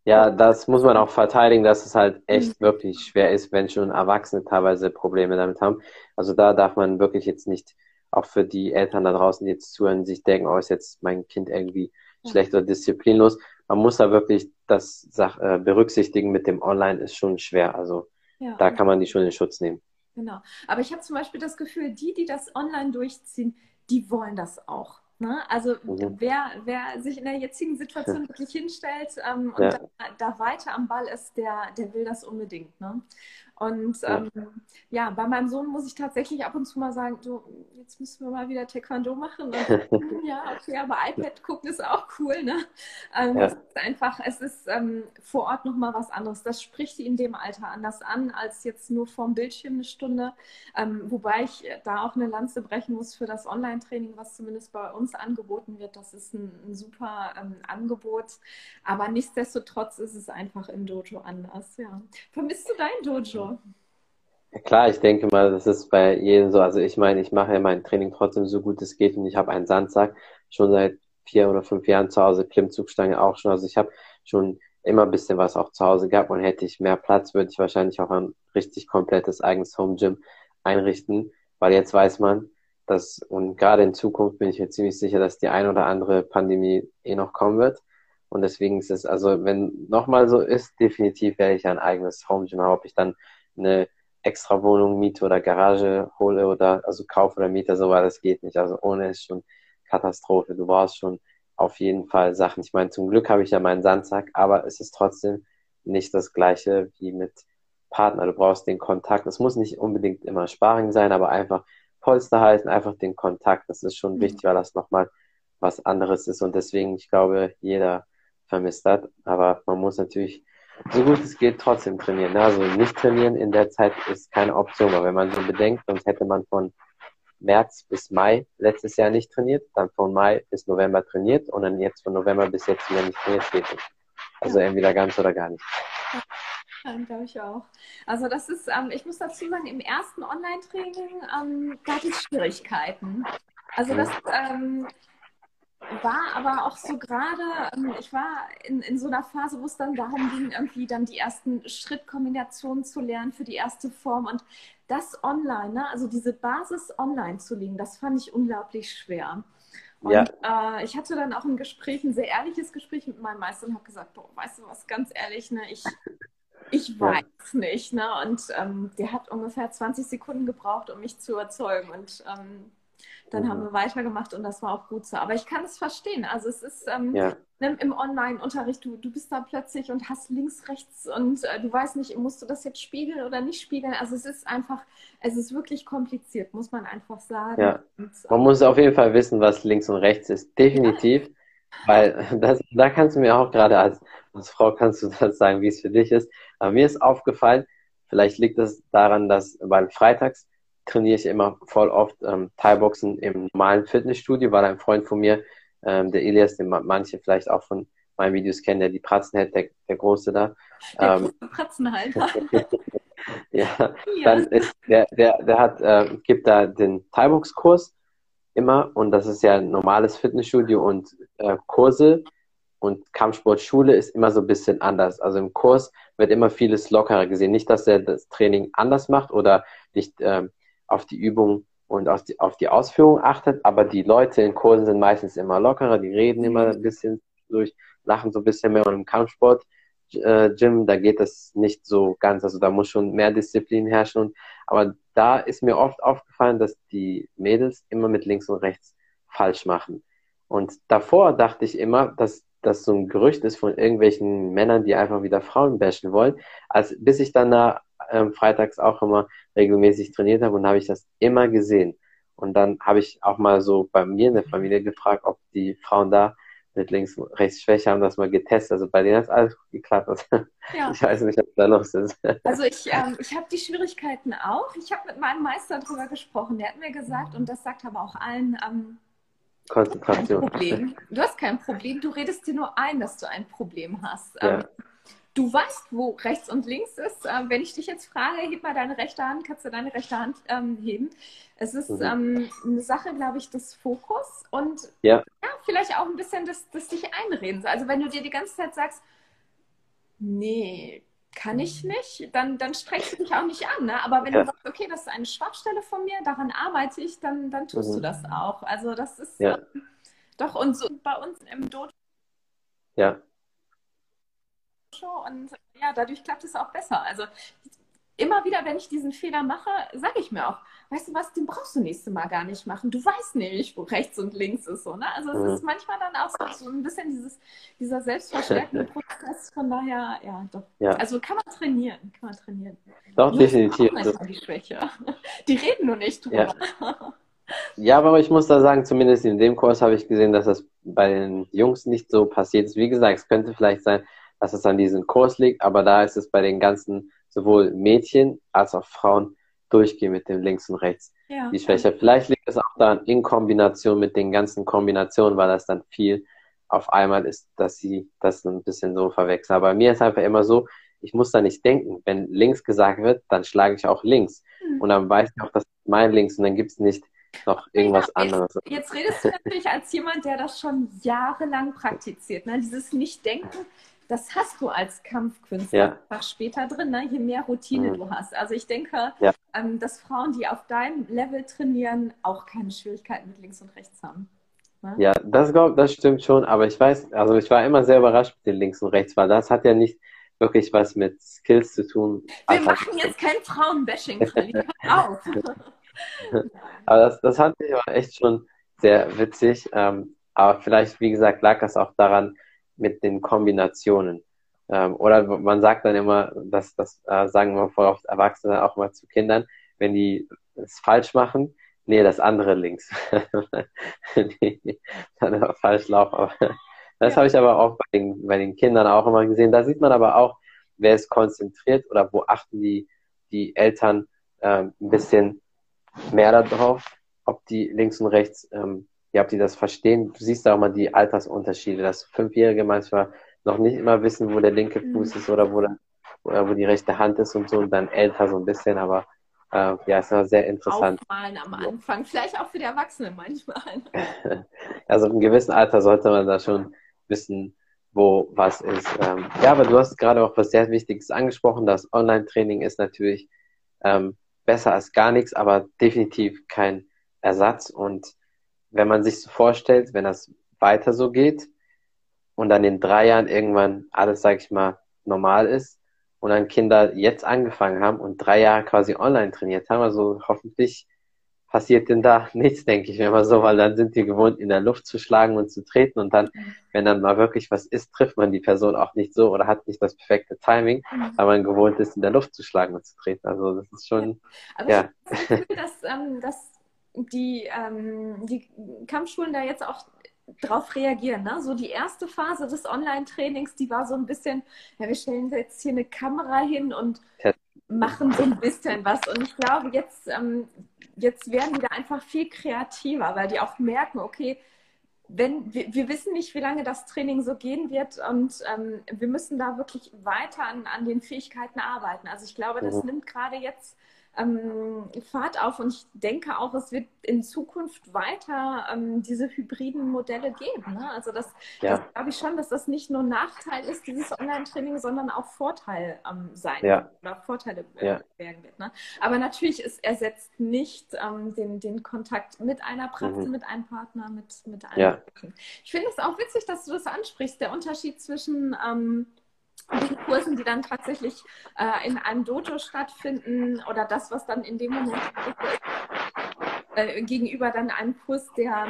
Ja, das muss man auch verteidigen, dass es halt echt mhm. wirklich schwer ist, wenn schon Erwachsene teilweise Probleme damit haben. Also da darf man wirklich jetzt nicht, auch für die Eltern da draußen, die jetzt zuhören, sich denken, oh, ist jetzt mein Kind irgendwie ja. schlecht oder disziplinlos. Man muss da wirklich das Sach äh, berücksichtigen mit dem Online ist schon schwer. Also ja. da kann man die schon in Schutz nehmen. Genau. Aber ich habe zum Beispiel das Gefühl, die, die das online durchziehen, die wollen das auch. Ne? Also mhm. wer, wer sich in der jetzigen Situation wirklich hinstellt ähm, und ja. da, da, weiter am Ball ist, der, der will das unbedingt. Ne? Und ähm, ja. bei meinem Sohn muss ich tatsächlich ab und zu mal sagen, du, jetzt müssen wir mal wieder Taekwondo machen. Und, ja, okay, aber iPad gucken ist auch cool, ne? Ähm, ja. Es ist einfach, es ist ähm, vor Ort nochmal was anderes. Das spricht in dem Alter anders an, als jetzt nur vorm Bildschirm eine Stunde. Ähm, wobei ich da auch eine Lanze brechen muss für das Online-Training, was zumindest bei uns angeboten wird. Das ist ein, ein super ähm, Angebot. Aber nichtsdestotrotz ist es einfach im Dojo anders, ja. Vermisst du dein Dojo? Ja, klar, ich denke mal, das ist bei jedem so. Also ich meine, ich mache ja mein Training trotzdem so gut es geht und ich habe einen Sandsack schon seit vier oder fünf Jahren zu Hause, Klimmzugstange auch schon. Also ich habe schon immer ein bisschen was auch zu Hause gehabt und hätte ich mehr Platz, würde ich wahrscheinlich auch ein richtig komplettes eigenes Home Gym einrichten, weil jetzt weiß man, dass, und gerade in Zukunft bin ich mir ziemlich sicher, dass die ein oder andere Pandemie eh noch kommen wird. Und deswegen ist es, also wenn nochmal so ist, definitiv werde ich ein eigenes Home Gym haben. Ob ich dann eine extra Wohnung miete oder Garage hole oder also kaufe oder miete, so weil das geht nicht. Also ohne ist schon Katastrophe. Du brauchst schon auf jeden Fall Sachen. Ich meine, zum Glück habe ich ja meinen Sandsack, aber es ist trotzdem nicht das gleiche wie mit Partner. Du brauchst den Kontakt. Es muss nicht unbedingt immer Sparring sein, aber einfach Polster halten, einfach den Kontakt. Das ist schon mhm. wichtig, weil das nochmal was anderes ist. Und deswegen, ich glaube, jeder vermisst hat. Aber man muss natürlich so gut es geht trotzdem trainieren. Also nicht trainieren in der Zeit ist keine Option. Aber wenn man so bedenkt, sonst hätte man von März bis Mai letztes Jahr nicht trainiert, dann von Mai bis November trainiert und dann jetzt von November bis jetzt wieder nicht trainiert geht. Also entweder ganz oder gar nicht. Ja, glaube ich auch. Also das ist, ähm, ich muss dazu sagen, im ersten Online-Training ähm, gab es Schwierigkeiten. Also das ähm, war aber auch so gerade, ähm, ich war in, in so einer Phase, wo es dann darum ging, irgendwie dann die ersten Schrittkombinationen zu lernen für die erste Form und das online, ne? also diese Basis online zu legen, das fand ich unglaublich schwer. Und ja. äh, ich hatte dann auch ein Gespräch, ein sehr ehrliches Gespräch mit meinem Meister und habe gesagt, boah, weißt du was, ganz ehrlich, ne, ich, ich weiß ja. nicht. Ne? Und ähm, der hat ungefähr 20 Sekunden gebraucht, um mich zu überzeugen. Und ähm, dann mhm. haben wir weitergemacht und das war auch gut so. Aber ich kann es verstehen. Also es ist ähm, ja. Ne, im Online-Unterricht, du, du bist da plötzlich und hast links, rechts und äh, du weißt nicht, musst du das jetzt spiegeln oder nicht spiegeln. Also es ist einfach, es ist wirklich kompliziert, muss man einfach sagen. Ja. Und, man muss auf jeden Fall wissen, was links und rechts ist. Definitiv. Ja. Weil das, da kannst du mir auch gerade als, als Frau kannst du das sagen, wie es für dich ist. Aber mir ist aufgefallen, vielleicht liegt es daran, dass beim Freitags trainiere ich immer voll oft ähm, Thai-Boxen im normalen Fitnessstudio, weil ein Freund von mir, ähm, der Elias, den manche vielleicht auch von meinen Videos kennen, der die Pratzen hält, der, der Große da. Der ähm, Pratzenhalter. ja, ja, dann ist der, der, der hat, äh, gibt da den Thai-Box-Kurs immer und das ist ja ein normales Fitnessstudio und äh, Kurse und Kampfsportschule ist immer so ein bisschen anders. Also im Kurs wird immer vieles lockerer gesehen. Nicht, dass er das Training anders macht oder nicht ähm, auf die Übung und auf die, auf die Ausführung achtet, aber die Leute in Kursen sind meistens immer lockerer, die reden immer ein bisschen durch, lachen so ein bisschen mehr. Und im Kampfsport äh, Gym, da geht das nicht so ganz, also da muss schon mehr Disziplin herrschen. Und, aber da ist mir oft aufgefallen, dass die Mädels immer mit links und rechts falsch machen. Und davor dachte ich immer, dass das so ein Gerücht ist von irgendwelchen Männern, die einfach wieder Frauen bashen wollen, als bis ich dann da ähm, freitags auch immer regelmäßig trainiert habe und habe ich das immer gesehen. Und dann habe ich auch mal so bei mir in der Familie gefragt, ob die Frauen da mit links und rechts Schwäche haben das mal getestet. Also bei denen hat alles gut geklappt. Ja. Ich weiß nicht, was da los ist. Also ich, ähm, ich habe die Schwierigkeiten auch. Ich habe mit meinem Meister darüber gesprochen. Der hat mir gesagt, und das sagt aber auch allen, ähm, Konzentration. Problem. Du hast kein Problem, du redest dir nur ein, dass du ein Problem hast. Ja. Ähm, du weißt, wo rechts und links ist. Ähm, wenn ich dich jetzt frage, heb mal deine rechte Hand, kannst du deine rechte Hand ähm, heben. Es ist mhm. ähm, eine Sache, glaube ich, des Fokus und ja. ja. vielleicht auch ein bisschen des, des dich einredens. Also wenn du dir die ganze Zeit sagst, nee, kann ich nicht, dann, dann strengst du dich auch nicht an. Ne? Aber wenn ja. du sagst, okay, das ist eine Schwachstelle von mir, daran arbeite ich, dann, dann tust mhm. du das auch. Also das ist ja. ähm, doch und so bei uns im Dojo. Ja und ja, dadurch klappt es auch besser. Also immer wieder, wenn ich diesen Fehler mache, sage ich mir auch, weißt du was, den brauchst du nächstes Mal gar nicht machen. Du weißt nämlich, wo rechts und links ist. So, ne? Also es mhm. ist manchmal dann auch so, ein bisschen dieses, dieser selbstverstärkende Prozess. Von daher, ja, doch. Ja. Also kann man trainieren, kann man trainieren. Doch, Nur definitiv. Die Schwäche. Die reden nur nicht drüber. Ja. Ja, aber ich muss da sagen, zumindest in dem Kurs habe ich gesehen, dass das bei den Jungs nicht so passiert ist. Wie gesagt, es könnte vielleicht sein, dass es an diesem Kurs liegt, aber da ist es bei den ganzen sowohl Mädchen als auch Frauen durchgehen mit dem links und rechts ja. die Schwäche. Vielleicht liegt es auch dann in Kombination mit den ganzen Kombinationen, weil das dann viel auf einmal ist, dass sie das ein bisschen so verwechseln. Aber mir ist einfach immer so, ich muss da nicht denken. Wenn links gesagt wird, dann schlage ich auch links. Mhm. Und dann weiß ich auch, das ist mein links und dann gibt es nicht noch irgendwas ja, jetzt, anderes. Jetzt redest du natürlich als jemand, der das schon jahrelang praktiziert. Ne? Dieses Nicht-Denken, das hast du als Kampfkünstler ja. später drin, ne? je mehr Routine mhm. du hast. Also ich denke, ja. ähm, dass Frauen, die auf deinem Level trainieren, auch keine Schwierigkeiten mit links und rechts haben. Ne? Ja, das, glaub, das stimmt schon, aber ich weiß, also ich war immer sehr überrascht mit den links und rechts, weil das hat ja nicht wirklich was mit Skills zu tun. Wir machen jetzt kein Frauenbashing, auf. aber das, das fand ich aber echt schon sehr witzig. Ähm, aber vielleicht, wie gesagt, lag das auch daran, mit den Kombinationen. Ähm, oder man sagt dann immer, dass das äh, sagen wir voll oft Erwachsene auch mal zu Kindern, wenn die es falsch machen, nee, das andere links. nee, dann falsch laufen. Aber das ja. habe ich aber auch bei den, bei den Kindern auch immer gesehen. Da sieht man aber auch, wer ist konzentriert oder wo achten die, die Eltern ähm, ein bisschen mehr darauf, ob die links und rechts ähm, ja, ob die das verstehen. Du siehst auch mal die Altersunterschiede, dass Fünfjährige manchmal noch nicht immer wissen, wo der linke mhm. Fuß ist oder wo der wo die rechte Hand ist und so und dann älter so ein bisschen, aber äh, ja, es war sehr interessant. Aufmalen am Anfang, vielleicht auch für die Erwachsenen manchmal. also im gewissen Alter sollte man da schon wissen, wo was ist. Ähm, ja, aber du hast gerade auch was sehr Wichtiges angesprochen. Das Online-Training ist natürlich ähm, besser als gar nichts, aber definitiv kein Ersatz. Und wenn man sich so vorstellt, wenn das weiter so geht und dann in drei Jahren irgendwann alles, sag ich mal, normal ist und dann Kinder jetzt angefangen haben und drei Jahre quasi online trainiert haben, also hoffentlich passiert denn da nichts, denke ich mir immer so, weil dann sind die gewohnt, in der Luft zu schlagen und zu treten und dann, wenn dann mal wirklich was ist, trifft man die Person auch nicht so oder hat nicht das perfekte Timing, mhm. weil man gewohnt ist, in der Luft zu schlagen und zu treten. Also das ist schon, Aber ja. Ich dass, ähm, dass die, ähm, die Kampfschulen da jetzt auch drauf reagieren. Ne? So die erste Phase des Online-Trainings, die war so ein bisschen, ja, wir stellen jetzt hier eine Kamera hin und machen so ein bisschen was. Und ich glaube, jetzt, ähm, jetzt werden die da einfach viel kreativer, weil die auch merken, okay, wenn wir, wir wissen nicht, wie lange das Training so gehen wird und ähm, wir müssen da wirklich weiter an, an den Fähigkeiten arbeiten. Also ich glaube, das mhm. nimmt gerade jetzt ähm, Fahrt auf und ich denke auch, es wird in Zukunft weiter ähm, diese hybriden Modelle geben. Ne? Also das, ja. das glaube ich schon, dass das nicht nur Nachteil ist, dieses Online-Training, sondern auch Vorteil ähm, sein ja. oder Vorteile äh, ja. werden wird. Ne? Aber natürlich, es ersetzt nicht ähm, den, den Kontakt mit einer Praxis, mhm. mit einem Partner, mit, mit einem. Ich finde es auch witzig, dass du das ansprichst, der Unterschied zwischen ähm, den Kursen, die dann tatsächlich äh, in einem Dojo stattfinden oder das, was dann in dem Moment äh, gegenüber dann einem Kurs, der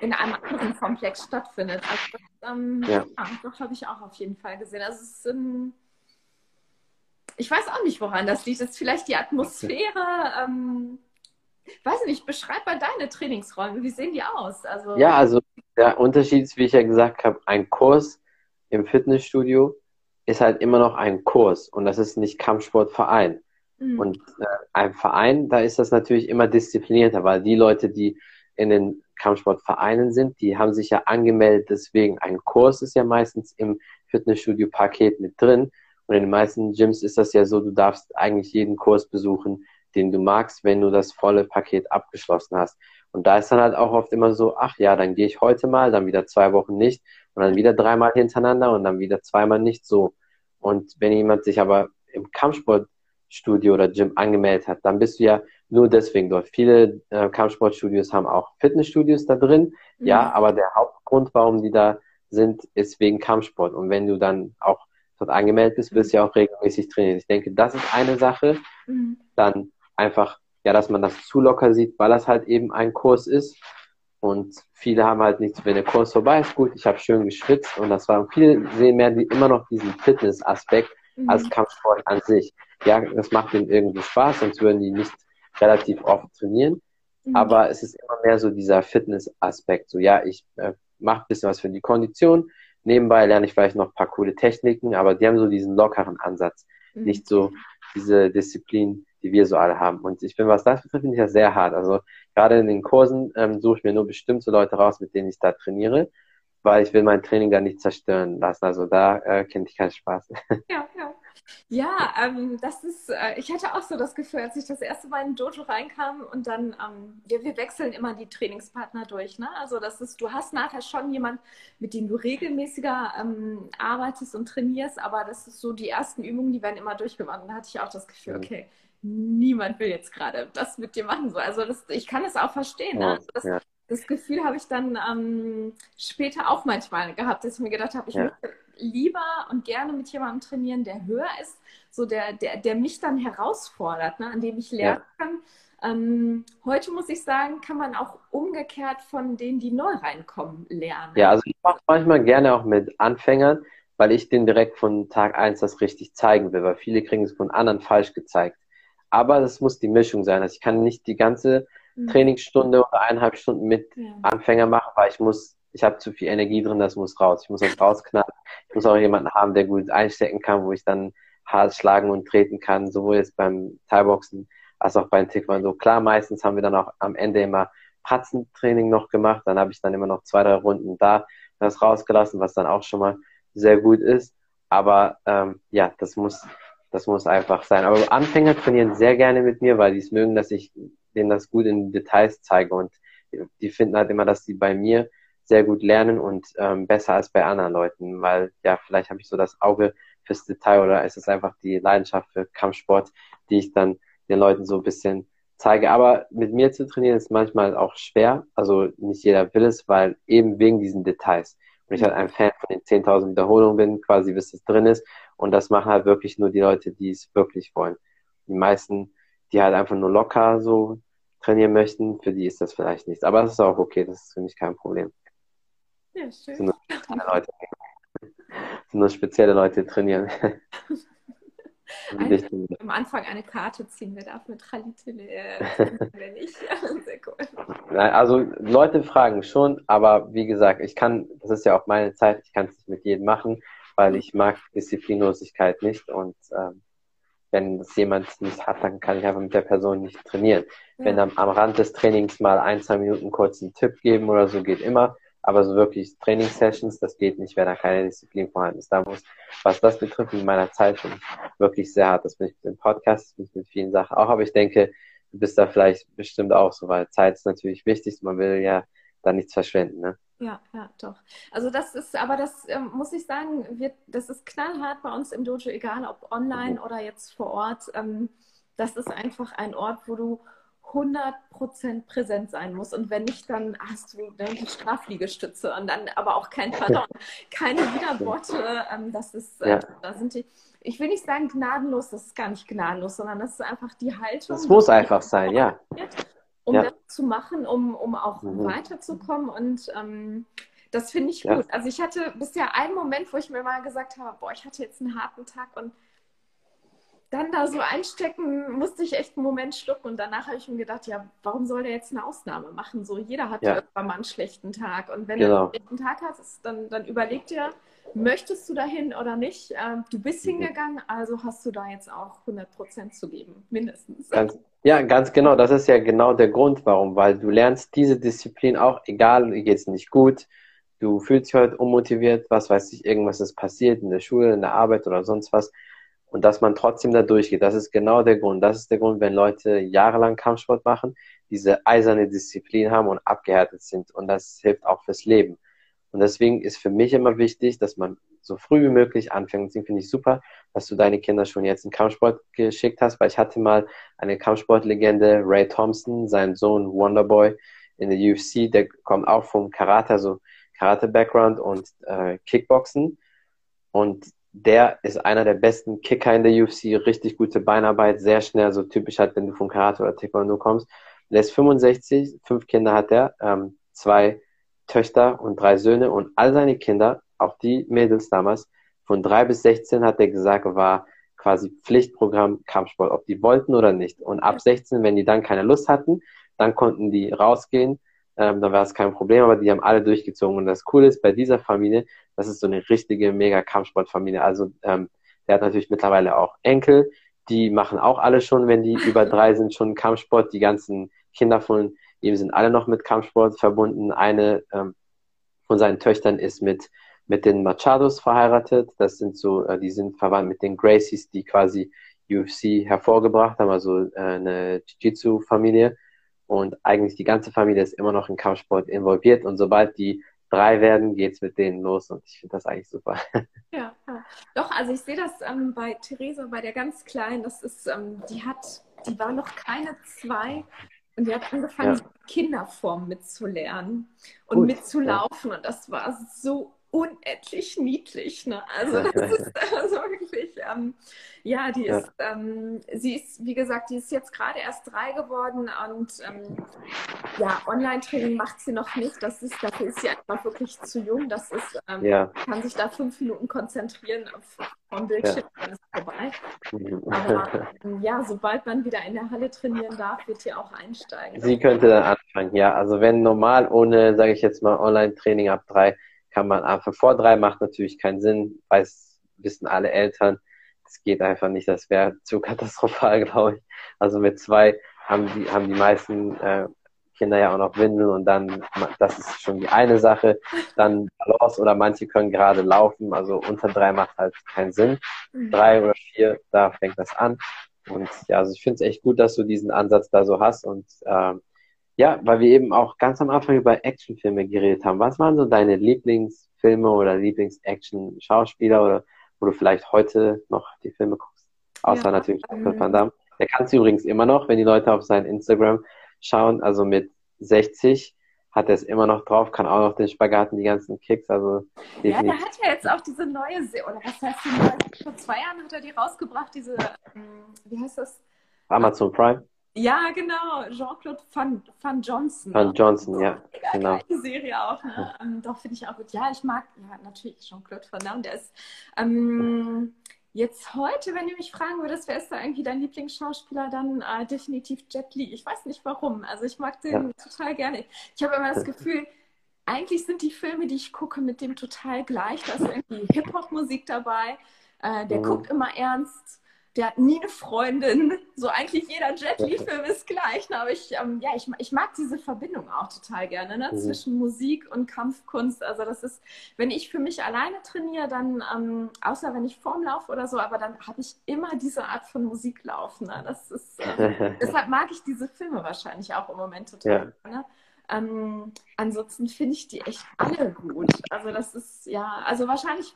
in einem anderen Komplex stattfindet. Also das, ähm, ja. ja, das habe ich auch auf jeden Fall gesehen. Also es ist ein, ich weiß auch nicht, woran das liegt. Das ist vielleicht die Atmosphäre. Ähm, weiß nicht, beschreib mal deine Trainingsräume. Wie sehen die aus? Also, ja, also der Unterschied ist, wie ich ja gesagt habe, ein Kurs im Fitnessstudio ist halt immer noch ein Kurs und das ist nicht Kampfsportverein. Mhm. Und äh, ein Verein, da ist das natürlich immer disziplinierter, weil die Leute, die in den Kampfsportvereinen sind, die haben sich ja angemeldet, deswegen ein Kurs ist ja meistens im Fitnessstudio-Paket mit drin. Und in den meisten Gyms ist das ja so, du darfst eigentlich jeden Kurs besuchen, den du magst, wenn du das volle Paket abgeschlossen hast. Und da ist dann halt auch oft immer so, ach ja, dann gehe ich heute mal, dann wieder zwei Wochen nicht und dann wieder dreimal hintereinander und dann wieder zweimal nicht so. Und wenn jemand sich aber im Kampfsportstudio oder Gym angemeldet hat, dann bist du ja nur deswegen dort. Viele äh, Kampfsportstudios haben auch Fitnessstudios da drin, mhm. ja, aber der Hauptgrund, warum die da sind, ist wegen Kampfsport. Und wenn du dann auch dort angemeldet bist, wirst du ja auch regelmäßig trainieren. Ich denke, das ist eine Sache. Mhm. Dann einfach, ja, dass man das zu locker sieht, weil das halt eben ein Kurs ist. Und viele haben halt nichts, wenn der Kurs vorbei ist, gut, ich habe schön geschwitzt und das war, viele sehen mehr die, immer noch diesen Fitness-Aspekt mhm. als Kampfsport an sich. Ja, das macht ihnen irgendwie Spaß, sonst würden die nicht relativ oft trainieren. Mhm. Aber es ist immer mehr so dieser Fitness-Aspekt. So, ja, ich äh, mache ein bisschen was für die Kondition. Nebenbei lerne ich vielleicht noch ein paar coole Techniken, aber die haben so diesen lockeren Ansatz. Mhm. Nicht so diese Disziplin, die wir so alle haben. Und ich bin, was das betrifft, finde ich das sehr hart. Also gerade in den Kursen ähm, suche ich mir nur bestimmte Leute raus, mit denen ich da trainiere, weil ich will mein Training da nicht zerstören lassen. Also da äh, kenne ich keinen Spaß. Ja, ja. Ja, ähm, das ist, äh, ich hatte auch so das Gefühl, als ich das erste Mal in Dojo reinkam und dann, ähm, wir, wir wechseln immer die Trainingspartner durch. Ne? Also das ist, du hast nachher schon jemand, mit dem du regelmäßiger ähm, arbeitest und trainierst, aber das ist so, die ersten Übungen, die werden immer durchgemacht. Und da hatte ich auch das Gefühl, okay, niemand will jetzt gerade das mit dir machen. So. Also das, ich kann es auch verstehen. Ne? Also das, ja. das, Gefühl habe ich dann ähm, später auch manchmal gehabt, dass ich mir gedacht habe, ich ja. möchte lieber und gerne mit jemandem trainieren, der höher ist, so der, der, der mich dann herausfordert, ne? an dem ich lernen ja. kann. Ähm, heute muss ich sagen, kann man auch umgekehrt von denen, die neu reinkommen, lernen. Ja, also ich mache manchmal gerne auch mit Anfängern, weil ich denen direkt von Tag 1 das richtig zeigen will, weil viele kriegen es von anderen falsch gezeigt. Aber das muss die Mischung sein. Also ich kann nicht die ganze mhm. Trainingsstunde oder eineinhalb Stunden mit ja. Anfänger machen, weil ich muss, ich habe zu viel Energie drin, das muss raus. Ich muss das rausknallen. Ich muss auch jemanden haben, der gut einstecken kann, wo ich dann hart schlagen und treten kann, sowohl jetzt beim Thai-Boxen als auch beim Taekwondo. Klar, meistens haben wir dann auch am Ende immer Patzentraining noch gemacht. Dann habe ich dann immer noch zwei, drei Runden da das rausgelassen, was dann auch schon mal sehr gut ist. Aber ähm, ja, das muss, das muss einfach sein. Aber Anfänger trainieren sehr gerne mit mir, weil die es mögen, dass ich denen das gut in Details zeige und die finden halt immer, dass sie bei mir sehr gut lernen und ähm, besser als bei anderen Leuten, weil ja, vielleicht habe ich so das Auge fürs Detail oder es ist einfach die Leidenschaft für Kampfsport, die ich dann den Leuten so ein bisschen zeige. Aber mit mir zu trainieren ist manchmal auch schwer. Also nicht jeder will es, weil eben wegen diesen Details. Und ich halt ein Fan von den 10.000 Wiederholungen bin, quasi bis es drin ist. Und das machen halt wirklich nur die Leute, die es wirklich wollen. Die meisten, die halt einfach nur locker so trainieren möchten, für die ist das vielleicht nichts. Aber das ist auch okay, das ist für mich kein Problem. Ja, schön. Sind nur spezielle Leute, sind nur spezielle Leute trainieren. Eine, am Anfang eine Karte ziehen, wer darf mit Tralite, äh, wenn ich. Sehr cool. Also Leute fragen schon, aber wie gesagt, ich kann, das ist ja auch meine Zeit, ich kann es nicht mit jedem machen, weil ich mag Disziplinlosigkeit nicht und ähm, wenn das jemand nicht hat, dann kann ich einfach mit der Person nicht trainieren. Ja. Wenn am, am Rand des Trainings mal ein, zwei Minuten kurz einen Tipp geben oder so, geht immer. Aber so wirklich Trainingssessions, das geht nicht, wenn da keine Disziplin vorhanden ist. Da muss, was das betrifft, in meiner Zeit schon wirklich sehr hart. Das bin ich mit dem Podcast, bin ich mit vielen Sachen auch. Aber ich denke, du bist da vielleicht bestimmt auch so, weil Zeit ist natürlich wichtig. Man will ja da nichts verschwenden, ne? Ja, ja, doch. Also das ist, aber das ähm, muss ich sagen, wird, das ist knallhart bei uns im Dojo, egal ob online mhm. oder jetzt vor Ort. Ähm, das ist einfach ein Ort, wo du 100% präsent sein muss. Und wenn nicht, dann hast du dann die Strafliegestütze und dann aber auch kein Pardon, keine Widerworte. Ähm, das ist, äh, ja. da sind die, ich will nicht sagen gnadenlos, das ist gar nicht gnadenlos, sondern das ist einfach die Haltung. Das muss einfach sein, ja. Um ja. das zu machen, um, um auch mhm. weiterzukommen. Und ähm, das finde ich gut. Ja. Also ich hatte bisher einen Moment, wo ich mir mal gesagt habe, boah, ich hatte jetzt einen harten Tag und dann da so einstecken, musste ich echt einen Moment schlucken und danach habe ich mir gedacht, ja, warum soll der jetzt eine Ausnahme machen? So, jeder hat ja. irgendwann mal einen schlechten Tag und wenn genau. du einen schlechten Tag hast, dann, dann überleg dir, möchtest du dahin oder nicht? Ähm, du bist mhm. hingegangen, also hast du da jetzt auch 100 Prozent zu geben, mindestens. Ganz, ja, ganz genau. Das ist ja genau der Grund, warum, weil du lernst diese Disziplin auch, egal, geht es nicht gut, du fühlst dich heute unmotiviert, was weiß ich, irgendwas ist passiert in der Schule, in der Arbeit oder sonst was und dass man trotzdem da durchgeht. Das ist genau der Grund. Das ist der Grund, wenn Leute jahrelang Kampfsport machen, diese eiserne Disziplin haben und abgehärtet sind. Und das hilft auch fürs Leben. Und deswegen ist für mich immer wichtig, dass man so früh wie möglich anfängt. Deswegen finde ich super, dass du deine Kinder schon jetzt in Kampfsport geschickt hast, weil ich hatte mal eine Kampfsportlegende, Ray Thompson, sein Sohn Wonderboy in der UFC, der kommt auch vom Karate, also Karate-Background und äh, Kickboxen. Und der ist einer der besten Kicker in der UFC, richtig gute Beinarbeit, sehr schnell, so typisch halt, wenn du vom Karate oder Taekwondo kommst. Der ist 65, fünf Kinder hat er, ähm, zwei Töchter und drei Söhne und all seine Kinder, auch die Mädels damals, von drei bis 16 hat er gesagt, war quasi Pflichtprogramm Kampfsport, ob die wollten oder nicht. Und ab 16, wenn die dann keine Lust hatten, dann konnten die rausgehen ähm, dann war es kein Problem, aber die haben alle durchgezogen. Und das Coole ist bei dieser Familie, das ist so eine richtige mega Kampfsportfamilie. Also ähm, der hat natürlich mittlerweile auch Enkel, die machen auch alle schon, wenn die über drei sind, schon Kampfsport. Die ganzen Kinder von ihm sind alle noch mit Kampfsport verbunden. Eine ähm, von seinen Töchtern ist mit mit den Machados verheiratet. Das sind so, äh, die sind verwandt mit den Gracies, die quasi UFC hervorgebracht haben, also äh, eine Jiu-Jitsu-Familie. Und eigentlich die ganze Familie ist immer noch in Kampfsport involviert. Und sobald die drei werden, geht's mit denen los. Und ich finde das eigentlich super. Ja, ja. Doch, also ich sehe das ähm, bei Theresa, bei der ganz Kleinen, das ist, ähm, die hat, die war noch keine zwei und die hat angefangen, ja. Kinderform mitzulernen und Gut, mitzulaufen. Ja. Und das war so unendlich niedlich. Ne? Also das ist also wirklich, ähm, ja, die ist, ja. ähm, sie ist, wie gesagt, die ist jetzt gerade erst drei geworden und ähm, ja, Online-Training macht sie noch nicht. Das ist, dafür ist sie einfach wirklich zu jung. Das ist, ähm, ja. kann sich da fünf Minuten konzentrieren auf, vom Bildschirm, ja. dann ist vorbei. Aber ähm, ja, sobald man wieder in der Halle trainieren darf, wird sie auch einsteigen. Sie könnte dann anfangen, ja. Also wenn normal ohne, sage ich jetzt mal, Online-Training ab drei kann man einfach vor drei macht natürlich keinen Sinn, weiß, wissen alle Eltern. Das geht einfach nicht, das wäre zu katastrophal, glaube ich. Also mit zwei haben die, haben die meisten äh, Kinder ja auch noch Windeln und dann, das ist schon die eine Sache. Dann Balance oder manche können gerade laufen, also unter drei macht halt keinen Sinn. Mhm. Drei oder vier, da fängt das an. Und ja, also ich finde es echt gut, dass du diesen Ansatz da so hast und ähm, ja, weil wir eben auch ganz am Anfang über Actionfilme geredet haben. Was waren so deine Lieblingsfilme oder Lieblings-Action-Schauspieler oder wo du vielleicht heute noch die Filme guckst? Außer ja, natürlich ähm, Van Damme. Der kann es übrigens immer noch, wenn die Leute auf sein Instagram schauen. Also mit 60 hat er es immer noch drauf, kann auch noch den Spagaten, die ganzen Kicks. Also ja, der hat ja jetzt auch diese neue, Se oder was heißt die neue? Vor zwei Jahren hat er die rausgebracht, diese, ähm, wie heißt das? Amazon Prime. Ja, genau, Jean-Claude Van, Van Johnson. Van Johnson, ja. Genau. Die Serie auch, ne? Ähm, doch, finde ich auch gut. Ja, ich mag, ja, natürlich Jean-Claude Van Damme, der ist, ähm, Jetzt heute, wenn du mich fragen würdest, wer ist da irgendwie dein Lieblingsschauspieler, dann äh, definitiv Jet Li. Ich weiß nicht warum. Also ich mag den ja. total gerne. Ich habe immer das Gefühl, eigentlich sind die Filme, die ich gucke, mit dem total gleich. Da ist irgendwie Hip-Hop-Musik dabei. Äh, der mhm. guckt immer ernst der hat nie eine Freundin. So eigentlich jeder Jet Li-Film ist gleich. Ne? Aber ich, ähm, ja, ich, ich mag diese Verbindung auch total gerne ne? Mhm. zwischen Musik und Kampfkunst. Also das ist, wenn ich für mich alleine trainiere, dann, ähm, außer wenn ich Form laufe oder so, aber dann habe ich immer diese Art von Musik laufen. Ne? Das ist, äh, deshalb mag ich diese Filme wahrscheinlich auch im Moment total. Ja. Ne? Ähm, ansonsten finde ich die echt alle gut. Also das ist, ja, also wahrscheinlich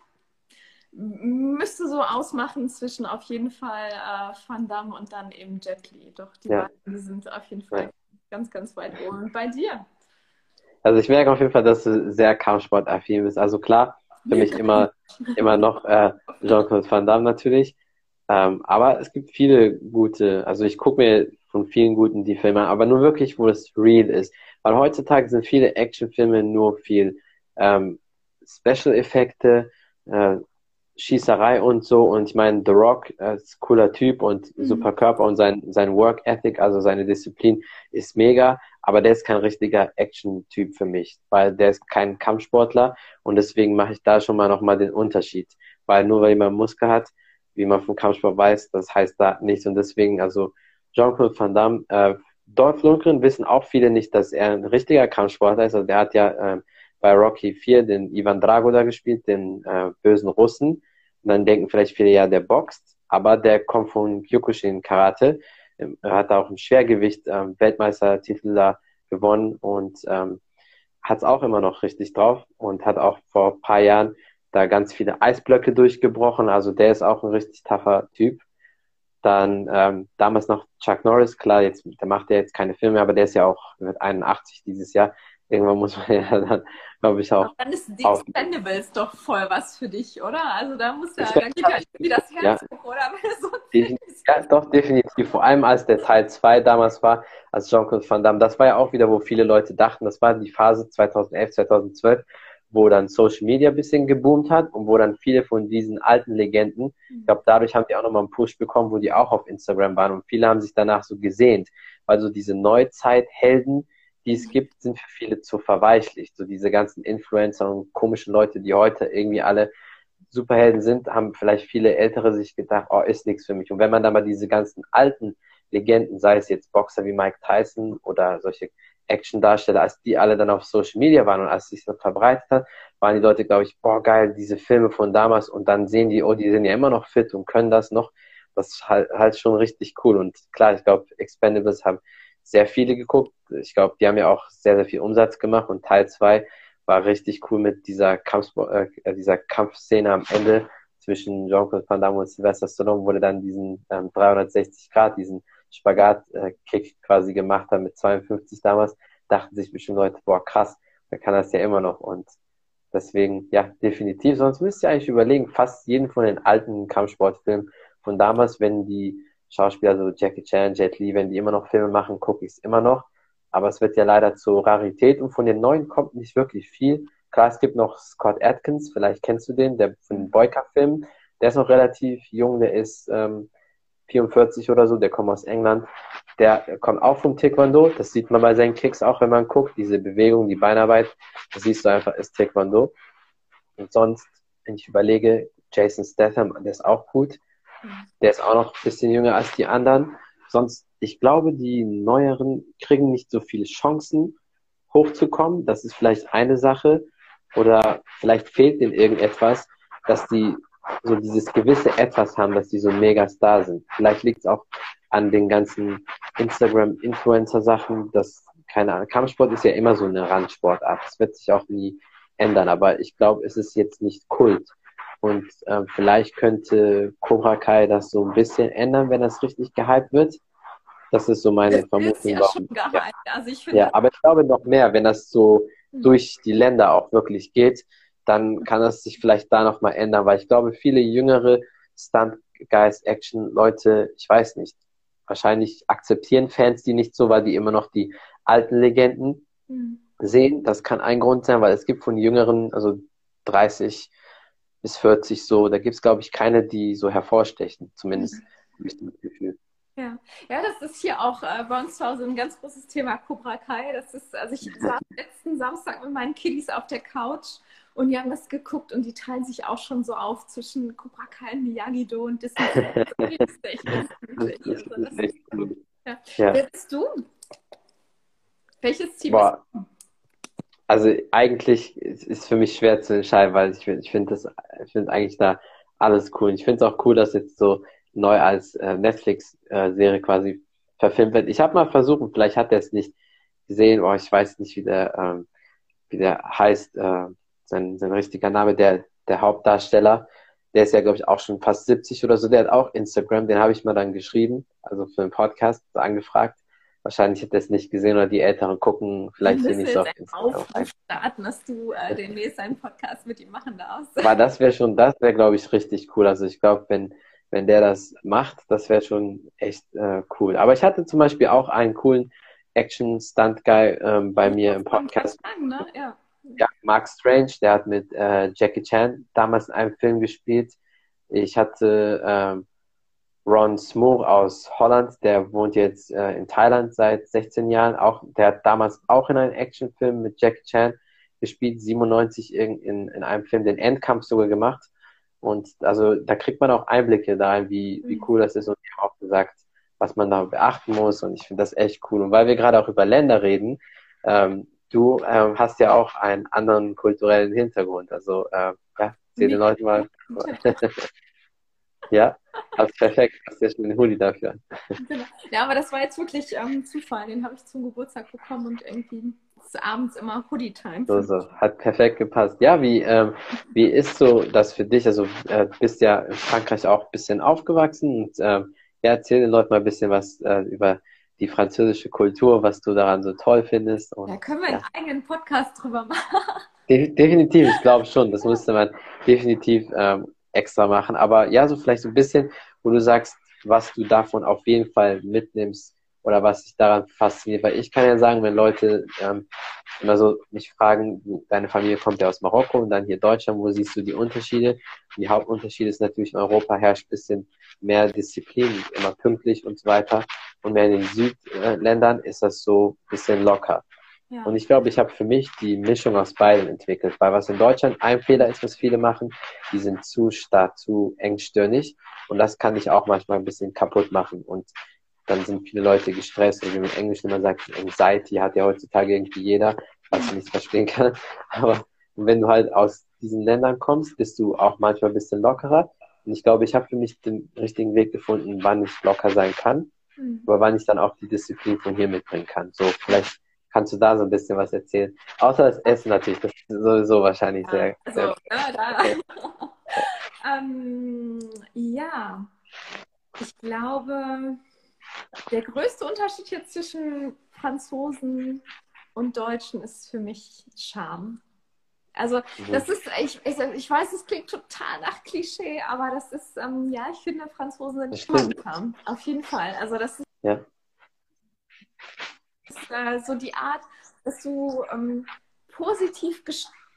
müsste so ausmachen zwischen auf jeden Fall äh, Van Damme und dann eben Jet Li. Doch die ja. beiden sind auf jeden Fall ja. ganz, ganz weit oben. Und bei dir? Also ich merke auf jeden Fall, dass du sehr Kampfsport-affin bist. Also klar, für mich immer, immer noch äh, Jean-Claude Van Damme natürlich. Ähm, aber es gibt viele gute, also ich gucke mir von vielen guten die Filme an, aber nur wirklich, wo es real ist. Weil heutzutage sind viele Actionfilme nur viel ähm, Special-Effekte, äh, Schießerei und so. Und ich meine, The Rock äh, ist cooler Typ und mhm. super Körper und sein, sein Work Ethic, also seine Disziplin ist mega. Aber der ist kein richtiger Action-Typ für mich, weil der ist kein Kampfsportler und deswegen mache ich da schon mal nochmal den Unterschied. Weil nur weil jemand Muskel hat, wie man vom Kampfsport weiß, das heißt da nichts. Und deswegen, also Jean-Claude Van Damme, äh, Dolph Lundgren wissen auch viele nicht, dass er ein richtiger Kampfsportler ist. Also der hat ja äh, bei Rocky 4 den Ivan Drago da gespielt, den äh, bösen Russen. Und dann denken vielleicht viele, ja, der boxt, aber der kommt von Kyokushin Karate. Ähm, er hat auch im Schwergewicht ähm, Weltmeistertitel da gewonnen und ähm, hat es auch immer noch richtig drauf und hat auch vor paar Jahren da ganz viele Eisblöcke durchgebrochen. Also der ist auch ein richtig taffer Typ. Dann ähm, damals noch Chuck Norris, klar, jetzt der macht ja jetzt keine Filme, aber der ist ja auch wird 81 dieses Jahr irgendwann muss man ja dann, glaube ich, auch. dann ist die Expendables doch voll was für dich, oder? Also da muss ja, dann geht ja irgendwie das Herz ja. hoch, oder? So ja, doch, definitiv. Vor allem als der Teil 2 damals war, als Jean-Claude Van Damme, das war ja auch wieder, wo viele Leute dachten, das war die Phase 2011, 2012, wo dann Social Media ein bisschen geboomt hat und wo dann viele von diesen alten Legenden, mhm. ich glaube, dadurch haben die auch nochmal einen Push bekommen, wo die auch auf Instagram waren und viele haben sich danach so gesehnt, weil so diese Neuzeit-Helden, die es gibt, sind für viele zu verweichlicht. So diese ganzen Influencer und komischen Leute, die heute irgendwie alle Superhelden sind, haben vielleicht viele Ältere sich gedacht, oh, ist nichts für mich. Und wenn man dann mal diese ganzen alten Legenden, sei es jetzt Boxer wie Mike Tyson oder solche Action-Darsteller, als die alle dann auf Social Media waren und als sich das verbreitet hat, waren die Leute, glaube ich, boah, geil, diese Filme von damals und dann sehen die, oh, die sind ja immer noch fit und können das noch. Das ist halt, halt schon richtig cool. Und klar, ich glaube, Expendables haben sehr viele geguckt. Ich glaube, die haben ja auch sehr, sehr viel Umsatz gemacht und Teil 2 war richtig cool mit dieser, Kampf, äh, dieser Kampfszene am Ende zwischen Jean-Claude Van Damme und Sylvester Stallone, wo der dann diesen ähm, 360 Grad, diesen Spagat-Kick äh, quasi gemacht hat mit 52 damals, dachten sich bestimmt Leute, boah, krass, der kann das ja immer noch und deswegen, ja, definitiv. Sonst müsst ihr eigentlich überlegen, fast jeden von den alten Kampfsportfilmen von damals, wenn die Schauspieler, so Jackie Chan, Jet Li, wenn die immer noch Filme machen, gucke ich es immer noch. Aber es wird ja leider zur Rarität und von den neuen kommt nicht wirklich viel. Klar, es gibt noch Scott Atkins, vielleicht kennst du den, der von den Boyka-Filmen. Der ist noch relativ jung, der ist ähm, 44 oder so, der kommt aus England. Der kommt auch vom Taekwondo, das sieht man bei seinen Kicks auch, wenn man guckt, diese Bewegung, die Beinarbeit, das siehst du einfach, ist Taekwondo. Und sonst, wenn ich überlege, Jason Statham, der ist auch gut. Der ist auch noch ein bisschen jünger als die anderen. Sonst, ich glaube, die Neueren kriegen nicht so viele Chancen, hochzukommen. Das ist vielleicht eine Sache. Oder vielleicht fehlt ihnen irgendetwas, dass die so dieses gewisse Etwas haben, dass die so mega Star sind. Vielleicht liegt es auch an den ganzen Instagram-Influencer-Sachen, dass, keine Ahnung, Kampfsport ist ja immer so eine Randsportart. Das wird sich auch nie ändern, aber ich glaube, es ist jetzt nicht Kult. Und äh, vielleicht könnte Cobra Kai das so ein bisschen ändern, wenn das richtig gehypt wird. Das ist so meine das Vermutung. Ja, gehypt. Ja. Also ich ja, aber ich glaube noch mehr, wenn das so hm. durch die Länder auch wirklich geht, dann kann das sich vielleicht da nochmal ändern, weil ich glaube, viele jüngere Stunt Guys, Action Leute, ich weiß nicht, wahrscheinlich akzeptieren Fans die nicht so, weil die immer noch die alten Legenden mhm. sehen. Das kann ein Grund sein, weil es gibt von jüngeren, also 30 bis 40 so, da gibt es, glaube ich, keine, die so hervorstechen, zumindest mhm. ich das Gefühl. Ja. ja, das ist hier auch äh, bei uns zu Hause ein ganz großes Thema Cobra Kai. Das ist, also ich saß letzten Samstag mit meinen Kiddies auf der Couch und die haben das geguckt und die teilen sich auch schon so auf zwischen Cobra Kai, Miyagi-Do und Disney. das ist echt lustig. Also das, ja. Ja. Wer bist du? Welches Team Boah. bist du? Also eigentlich ist es für mich schwer zu entscheiden, weil ich, ich finde das, ich finde eigentlich da alles cool. Ich finde es auch cool, dass jetzt so neu als äh, Netflix-Serie äh, quasi verfilmt wird. Ich habe mal versucht, vielleicht hat er es nicht gesehen, oh, ich weiß nicht, wie der, ähm, wie der heißt, äh, sein, sein richtiger Name, der, der Hauptdarsteller, der ist ja, glaube ich, auch schon fast 70 oder so, der hat auch Instagram, den habe ich mal dann geschrieben, also für einen Podcast so angefragt. Wahrscheinlich hat er es nicht gesehen oder die Älteren gucken vielleicht hier nicht so auf Instagram. starten, dass du äh, demnächst einen Podcast mit ihm machen darfst. Aber das wäre schon, das wäre, glaube ich, richtig cool. Also ich glaube, wenn, wenn der das macht, das wäre schon echt äh, cool. Aber ich hatte zum Beispiel auch einen coolen Action-Stunt-Guy ähm, bei mir im Podcast. Sagen, ne? ja ja, Mark Strange, der hat mit äh, Jackie Chan damals in einem Film gespielt. Ich hatte ähm, Ron Smoor aus Holland, der wohnt jetzt äh, in Thailand seit 16 Jahren. Auch, der hat damals auch in einem Actionfilm mit Jackie Chan gespielt, 97 in, in, in einem Film den Endkampf sogar gemacht. Und also da kriegt man auch Einblicke da, wie, wie mhm. cool das ist. Und ich habe auch gesagt, was man da beachten muss. Und ich finde das echt cool. Und weil wir gerade auch über Länder reden, ähm, du ähm, hast ja auch einen anderen kulturellen Hintergrund. Also äh, ja, erzähl den Leuten mal. ja, also perfekt. Hast ja schon den Hoodie dafür. Genau. Ja, aber das war jetzt wirklich ähm, Zufall. Den habe ich zum Geburtstag bekommen und irgendwie ist abends immer Hoodie-Time. So, so. Hat perfekt gepasst. Ja, wie, ähm, wie ist so das für dich? Also äh, bist ja in Frankreich auch ein bisschen aufgewachsen und ähm, ja, erzähl den Leuten mal ein bisschen was äh, über die französische Kultur, was du daran so toll findest. Und, da können wir ja. einen eigenen Podcast drüber machen. De definitiv, ich glaube schon. Das müsste man definitiv ähm, extra machen. Aber ja, so vielleicht so ein bisschen, wo du sagst, was du davon auf jeden Fall mitnimmst oder was dich daran fasziniert. Weil ich kann ja sagen, wenn Leute ähm, immer so mich fragen, deine Familie kommt ja aus Marokko und dann hier Deutschland, wo siehst du die Unterschiede? die Hauptunterschied ist natürlich, in Europa herrscht ein bisschen mehr Disziplin, immer pünktlich und so weiter. Und mehr in den Südländern ist das so ein bisschen locker. Ja. Und ich glaube, ich habe für mich die Mischung aus beiden entwickelt, weil was in Deutschland ein Fehler ist, was viele machen, die sind zu stark, zu engstirnig und das kann dich auch manchmal ein bisschen kaputt machen und dann sind viele Leute gestresst und wie man in Englisch immer sagt, Anxiety hat ja heutzutage irgendwie jeder, was ich nicht verstehen kann. Aber wenn du halt aus diesen Ländern kommst, bist du auch manchmal ein bisschen lockerer. Und ich glaube, ich habe für mich den richtigen Weg gefunden, wann ich locker sein kann, mhm. aber wann ich dann auch die Disziplin von hier mitbringen kann. So, vielleicht kannst du da so ein bisschen was erzählen. Außer das Essen natürlich, das ist sowieso wahrscheinlich ja, sehr. Also, sehr ja, da. Okay. ähm, ja, ich glaube, der größte Unterschied jetzt zwischen Franzosen und Deutschen ist für mich Charme. Also mhm. das ist, ich, ich, ich, weiß, es klingt total nach Klischee, aber das ist, ähm, ja, ich finde, Franzosen sind sparsam. Auf jeden Fall. Also das ist, ja. ist äh, so die Art, dass du ähm, positiv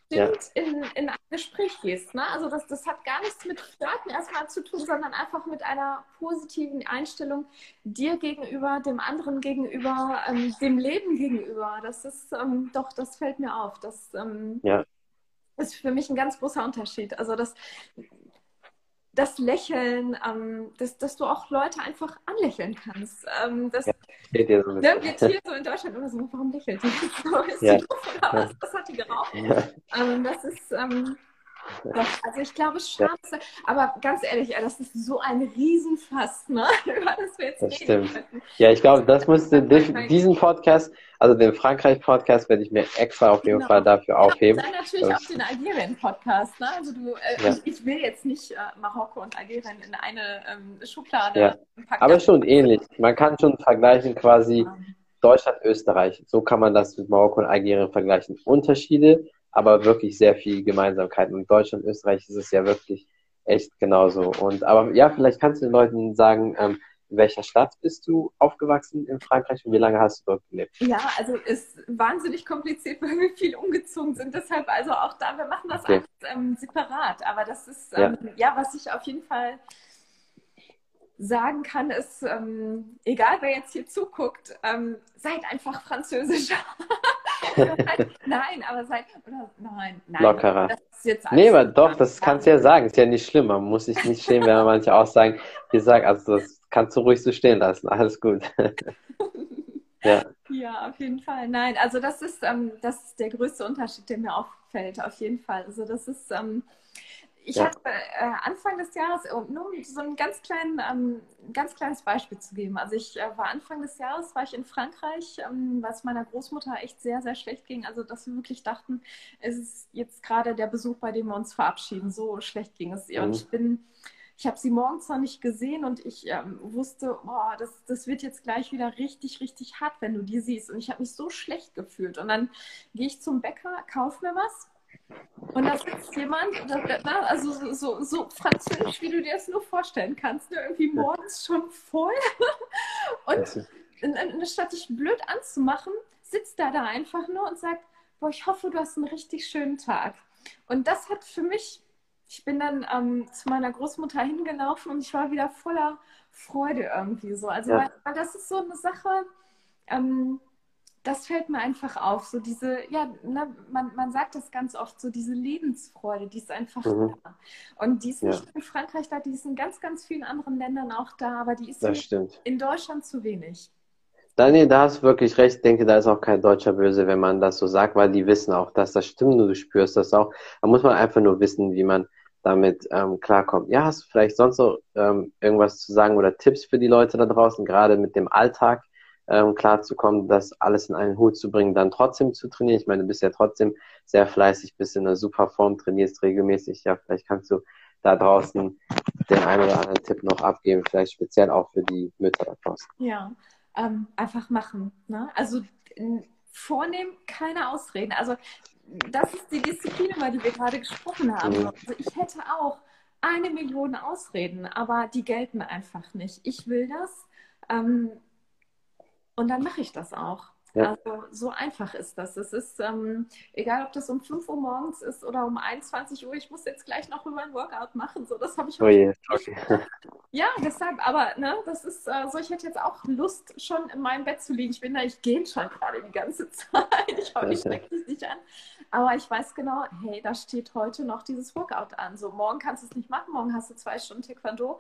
gestimmt ja. in, in ein Gespräch gehst. Ne? Also das, das hat gar nichts mit Flirten erstmal zu tun, sondern einfach mit einer positiven Einstellung dir gegenüber, dem anderen gegenüber, ähm, dem Leben gegenüber. Das ist ähm, doch, das fällt mir auf. Das, ähm, ja ist für mich ein ganz großer Unterschied. Also das, das Lächeln, ähm, dass, dass du auch Leute einfach anlächeln kannst. Ähm, das, ja, steht dir so bisschen. wird hier so in Deutschland immer so, warum lächelt die? So, ist ja. die doof oder was? Das hat die geraucht. Ja. Ähm, das ist, ähm, also ich glaube, Scham ja. aber ganz ehrlich, das ist so ein Riesenfass, ne? über das wir jetzt das reden stimmt. Ja, ich glaube, das musste diesen Podcast, also den Frankreich-Podcast, werde ich mir extra auf jeden genau. Fall dafür aufheben. Dann natürlich auch den Algerien-Podcast, ne? Also du, äh, ja. ich, ich, will jetzt nicht äh, Marokko und Algerien in eine ähm, Schublade ja. packen. Aber schon ähnlich. Man kann schon vergleichen quasi Deutschland, Österreich. So kann man das mit Marokko und Algerien vergleichen. Unterschiede aber wirklich sehr viel Gemeinsamkeiten. Und Deutschland und Österreich ist es ja wirklich echt genauso. Und aber ja, vielleicht kannst du den Leuten sagen, ähm, in welcher Stadt bist du aufgewachsen in Frankreich und wie lange hast du dort gelebt? Ja, also ist wahnsinnig kompliziert, weil wir viel umgezogen sind. Deshalb also auch da, wir machen das okay. alles ähm, separat. Aber das ist ähm, ja. ja. was ich auf jeden Fall sagen kann, ist, ähm, egal wer jetzt hier zuguckt, ähm, seid einfach französischer. nein, aber seid, oder, nein, nein. Lockerer. nee, aber doch, das kannst du ja sagen. Ist ja nicht schlimm. Man muss sich nicht schämen, wenn manche auch sagen, wie gesagt, also das kannst du ruhig so stehen lassen. Alles gut. ja. Ja, auf jeden Fall. Nein, also das ist, ähm, das ist der größte Unterschied, der mir auffällt, auf jeden Fall. Also das ist, ähm, ich ja. hatte äh, Anfang des Jahres, nur um so ein ganz, kleinen, ähm, ganz kleines Beispiel zu geben. Also ich äh, war Anfang des Jahres, war ich in Frankreich, ähm, was meiner Großmutter echt sehr, sehr schlecht ging. Also dass wir wirklich dachten, es ist jetzt gerade der Besuch, bei dem wir uns verabschieden. So schlecht ging es ihr. Mhm. Und ich bin, ich habe sie morgens noch nicht gesehen und ich ähm, wusste, boah, das, das wird jetzt gleich wieder richtig, richtig hart, wenn du die siehst. Und ich habe mich so schlecht gefühlt. Und dann gehe ich zum Bäcker, kaufe mir was und da sitzt jemand, also so, so, so, französisch, wie du dir das nur vorstellen kannst, ne? irgendwie morgens schon voll. Und anstatt dich blöd anzumachen, sitzt er da einfach nur und sagt, boah, ich hoffe, du hast einen richtig schönen Tag. Und das hat für mich, ich bin dann ähm, zu meiner Großmutter hingelaufen und ich war wieder voller Freude irgendwie so. Also ja. weil, weil das ist so eine Sache, ähm, das fällt mir einfach auf. So diese, ja, ne, man, man sagt das ganz oft, so diese Lebensfreude, die ist einfach mhm. da. Und die ist nicht ja. in Frankreich da, die ist in ganz, ganz vielen anderen Ländern auch da, aber die ist in, in, Deutschland zu wenig. Daniel, da hast du wirklich recht. Ich denke, da ist auch kein Deutscher böse, wenn man das so sagt, weil die wissen auch, dass das stimmt und du spürst das auch. Da muss man einfach nur wissen, wie man damit ähm, klarkommt. Ja, hast du vielleicht sonst noch ähm, irgendwas zu sagen oder Tipps für die Leute da draußen, gerade mit dem Alltag? Ähm, klarzukommen, das alles in einen Hut zu bringen, dann trotzdem zu trainieren. Ich meine, du bist ja trotzdem sehr fleißig, bist in einer super Form, trainierst regelmäßig. Ja, vielleicht kannst du da draußen den einen oder anderen Tipp noch abgeben, vielleicht speziell auch für die Mütter da draußen. Ja, ähm, einfach machen. Ne? Also vornehmen, keine Ausreden. Also das ist die Disziplin, über die wir gerade gesprochen haben. Mhm. Also ich hätte auch eine Million Ausreden, aber die gelten einfach nicht. Ich will das. Ähm, und dann mache ich das auch. Ja. Also so einfach ist das. Es ist ähm, egal, ob das um 5 Uhr morgens ist oder um 21 Uhr. Ich muss jetzt gleich noch über ein Workout machen. So, das habe ich. Oh je. Okay. Ja, deshalb. Aber ne, das ist äh, so. Ich hätte jetzt auch Lust, schon in meinem Bett zu liegen. Ich bin da, ich gehe schon gerade die ganze Zeit. Ich hoffe, ich schrecke dich nicht an. Aber ich weiß genau, hey, da steht heute noch dieses Workout an. So, morgen kannst du es nicht machen. Morgen hast du zwei Stunden Taekwondo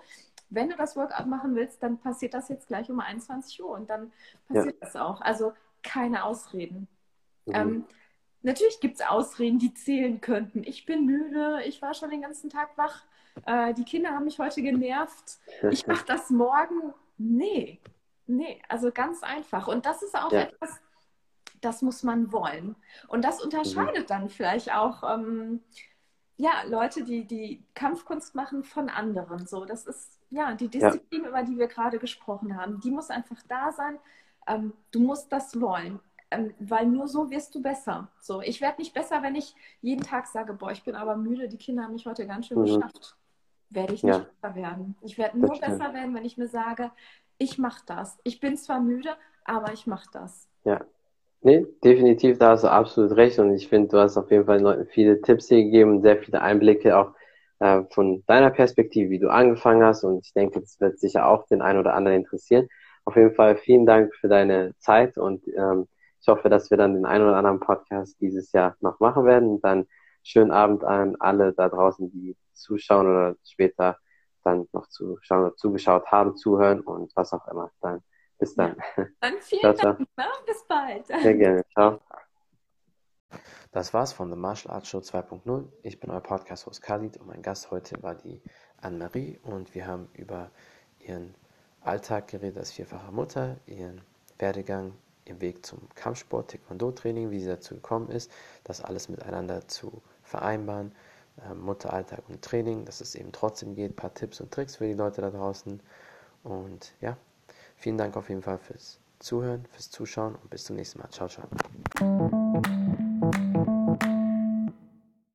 wenn du das Workout machen willst, dann passiert das jetzt gleich um 21 Uhr und dann passiert ja. das auch. Also keine Ausreden. Mhm. Ähm, natürlich gibt es Ausreden, die zählen könnten. Ich bin müde, ich war schon den ganzen Tag wach, äh, die Kinder haben mich heute genervt, ich mache das morgen. Nee, nee, also ganz einfach. Und das ist auch ja. etwas, das muss man wollen. Und das unterscheidet mhm. dann vielleicht auch ähm, ja, Leute, die die Kampfkunst machen von anderen. So, das ist ja, die Disziplin, ja. über die wir gerade gesprochen haben, die muss einfach da sein. Ähm, du musst das wollen, ähm, weil nur so wirst du besser. So, ich werde nicht besser, wenn ich jeden Tag sage, boah, ich bin aber müde, die Kinder haben mich heute ganz schön mhm. geschafft. Werde ich nicht ja. besser werden. Ich werde nur besser werden, wenn ich mir sage, ich mache das. Ich bin zwar müde, aber ich mache das. Ja. Nee, definitiv, da hast du absolut recht. Und ich finde, du hast auf jeden Fall viele Tipps hier gegeben, sehr viele Einblicke auch äh, von deiner Perspektive, wie du angefangen hast. Und ich denke, das wird sicher auch den einen oder anderen interessieren. Auf jeden Fall vielen Dank für deine Zeit und ähm, ich hoffe, dass wir dann den einen oder anderen Podcast dieses Jahr noch machen werden. Und dann schönen Abend an alle da draußen, die zuschauen oder später dann noch zuschauen oder zugeschaut haben, zuhören und was auch immer. Dann bis dann. Ja. Dann vielen ciao, Dank. Ciao. Ne? Bis bald. Sehr gerne. Ciao. Das war's von The Martial Arts Show 2.0. Ich bin euer Podcast-Host Khalid und mein Gast heute war die Anne-Marie und wir haben über ihren Alltag geredet als vierfache Mutter, ihren Werdegang, ihren Weg zum Kampfsport, Taekwondo-Training, wie sie dazu gekommen ist, das alles miteinander zu vereinbaren, äh, Mutteralltag und Training, dass es eben trotzdem geht, ein paar Tipps und Tricks für die Leute da draußen. Und ja, vielen Dank auf jeden Fall fürs Zuhören, fürs Zuschauen und bis zum nächsten Mal. Ciao, ciao.